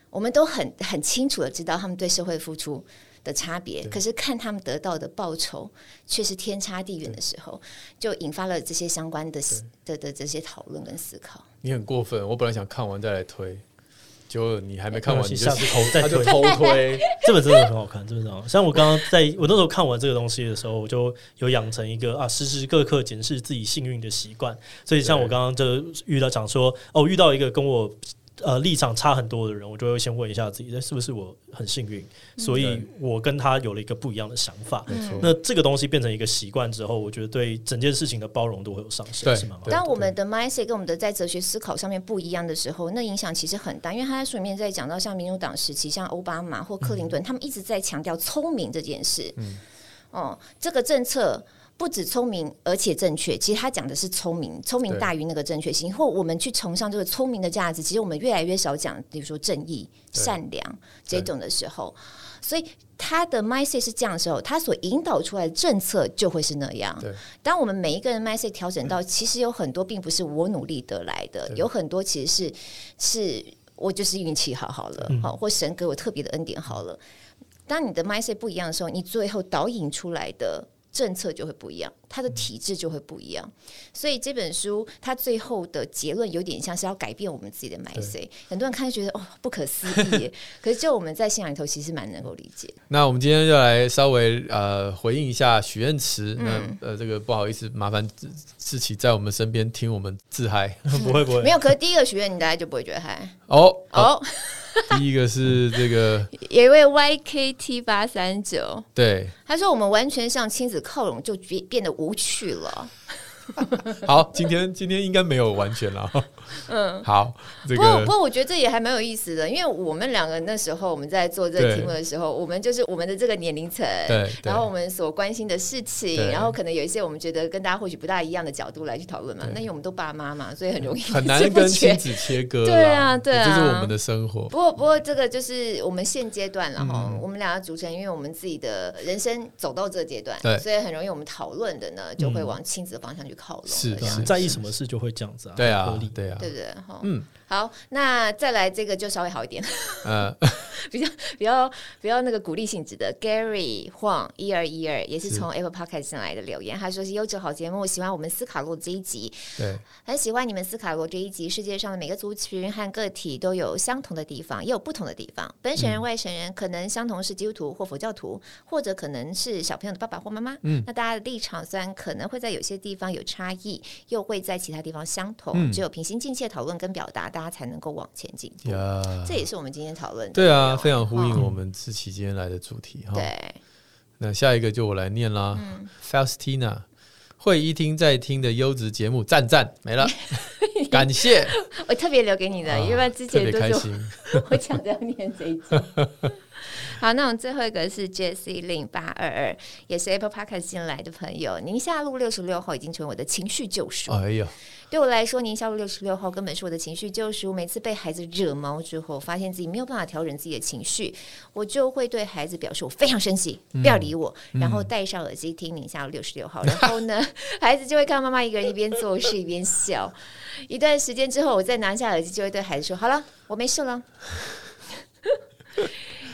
S1: 我们都很很清楚的知道他们对社会付出的差别，可是看他们得到的报酬却是天差地远的时候，就引发了这些相关的的的这些讨论跟思考。
S2: 你很过分，我本来想看完再来推。就你还没看完，你
S3: 下次偷再
S2: 推偷推，(laughs) (laughs)
S3: 这本真的很好看，真的很好。像我刚刚在我那时候看完这个东西的时候，我就有养成一个啊时时刻刻检视自己幸运的习惯。所以像我刚刚就遇到讲说，哦，遇到一个跟我。呃，立场差很多的人，我就会先问一下自己，这是不是我很幸运，所以我跟他有了一个不一样的想法。嗯、那这个东西变成一个习惯之后，我觉得对整件事情的包容度会有上升，是吗？
S1: 当我们的 mindset 跟我们的在哲学思考上面不一样的时候，那影响其实很大。因为他在书里面在讲到，像民主党时期，像奥巴马或克林顿，嗯、他们一直在强调聪明这件事。嗯，哦，这个政策。不止聪明，而且正确。其实他讲的是聪明，聪明大于那个正确性。或我们去崇尚这个聪明的价值，其实我们越来越少讲，比如说正义、善良这种的时候。所以他的 mindset 是这样的时候，他所引导出来的政策就会是那样。当我们每一个人 mindset 调整到，其实有很多并不是我努力得来的，有很多其实是是我就是运气好好了，好、嗯、或神给我特别的恩典好了。当你的 mindset 不一样的时候，你最后导引出来的。政策就会不一样，它的体制就会不一样，所以这本书它最后的结论有点像是要改变我们自己的 mindset。很多人看就觉得哦，不可思议，(laughs) 可是就我们在信仰里头其实蛮能够理解。
S2: 那我们今天就来稍微呃回应一下许愿池。嗯、那呃这个不好意思，麻烦志奇在我们身边听我们自嗨，(laughs)
S3: 不会不会，
S1: 没有。可是第一个许愿你大概就不会觉得嗨
S2: 哦哦。(laughs) 第一个是这个，
S1: 有一位 YKT 八三九，
S2: 对，
S1: 他说我们完全向亲子靠拢，就变变得无趣了。(laughs)
S2: 好，今天今天应该没有完全了。嗯，好，这个、
S1: 不过不过我觉得这也还蛮有意思的，因为我们两个那时候我们在做这个题目的时候，我们就是我们的这个年龄层，对，然后我们所关心的事情，然后可能有一些我们觉得跟大家或许不大一样的角度来去讨论嘛。那因为我们都爸妈嘛，所以很容易 (laughs)
S2: 很难跟亲子切割。
S1: 对啊，对啊，
S2: 就是我们的生活。
S1: 不过不过这个就是我们现阶段了哈，我们两个组成，因为我们自己的人生走到这个阶段，对所以很容易我们讨论的呢就会往亲子的方向去靠拢。
S3: 是是，在意什么事就会这样子啊？
S2: 对啊，对啊，
S1: 对不对？嗯，好，那再来这个就稍微好一点，(laughs) 嗯，比较比较比较那个鼓励性质的 Gary Huang 一二一二也是从 Apple Podcast 上来的留言，他说是优质好节目，喜欢我们斯卡洛这一集，对，很喜欢你们斯卡洛这一集，世界上的每个族群和个体都有相同的地方，也有不同的地方，本省人、外省人可能相同是基督徒或佛教徒，或者可能是小朋友的爸爸或妈妈，嗯，那大家的立场虽然可能会在有些地方有差异，又会在其他地方相同，只有平心静气的讨论跟表达，大家才能够往前进。这也是我们今天讨论的。
S2: 对啊，非常呼应我们志奇今天来的主题哈。
S1: 对，
S2: 那下一个就我来念啦。Faustina 会一听在听的优质节目，赞赞没了，(laughs) 感谢。
S1: 我特别留给你的，因为之前都是 (laughs) 我抢着要念这一句。(laughs) 好，那我们最后一个是 Jessie 零八二二，也是 Apple Podcast 进来的朋友。宁夏路六十六号已经成为我的情绪救赎。哎呀，对我来说，宁夏路六十六号根本是我的情绪救赎。每次被孩子惹毛之后，发现自己没有办法调整自己的情绪，我就会对孩子表示我非常生气，不要理我，嗯、然后戴上耳机听宁夏路六十六号。然后呢，(laughs) 孩子就会看妈妈一个人一边做事一边笑。一段时间之后，我再拿下耳机，就会对孩子说：“好了，我没事了。(laughs) ”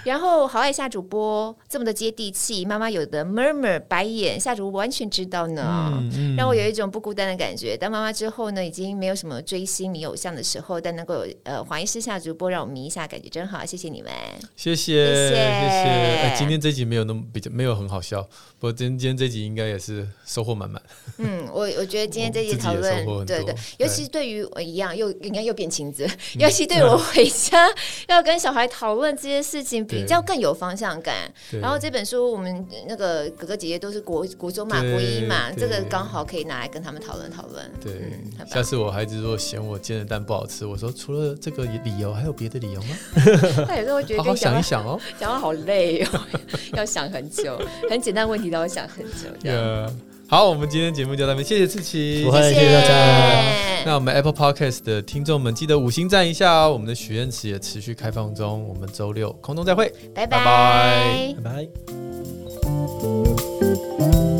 S1: 然后好爱夏主播这么的接地气，妈妈有的 murmur 白眼，夏主播完全知道呢，嗯嗯、让我有一种不孤单的感觉。当妈妈之后呢，已经没有什么追星迷偶像的时候，但能够有呃黄医师夏主播让我迷一下，感觉真好，谢谢你们，
S2: 谢谢谢谢。哎，今天这集没有那么比较没有很好笑，不过今今天这集应该也是收获满满。嗯，
S1: 我我觉得今天这集讨论 (laughs) 对对，尤其对于我一样又应该又变亲子，嗯、尤其对我回家、嗯、要跟小孩讨论这些事情。比较更有方向感，然后这本书我们那个哥哥姐姐都是国国中嘛，国一嘛，这个刚好可以拿来跟他们讨论讨论。对，
S2: 下次我孩子如果嫌我煎的蛋不好吃，我说除了这个理由，还有别的理由吗？(laughs)
S1: 他有时候会觉得 (laughs)
S2: 好好想一想哦，
S1: 讲话好累哦，(laughs) 要想很久，很简单问题都要想很久。
S2: 好，我们今天节目就到这边，谢谢志奇，
S3: 谢谢大家。
S2: 那我们 Apple Podcast 的听众们，记得五星赞一下哦。我们的许愿池也持续开放中，我们周六空中再会，
S1: 拜拜拜拜。
S2: 拜拜。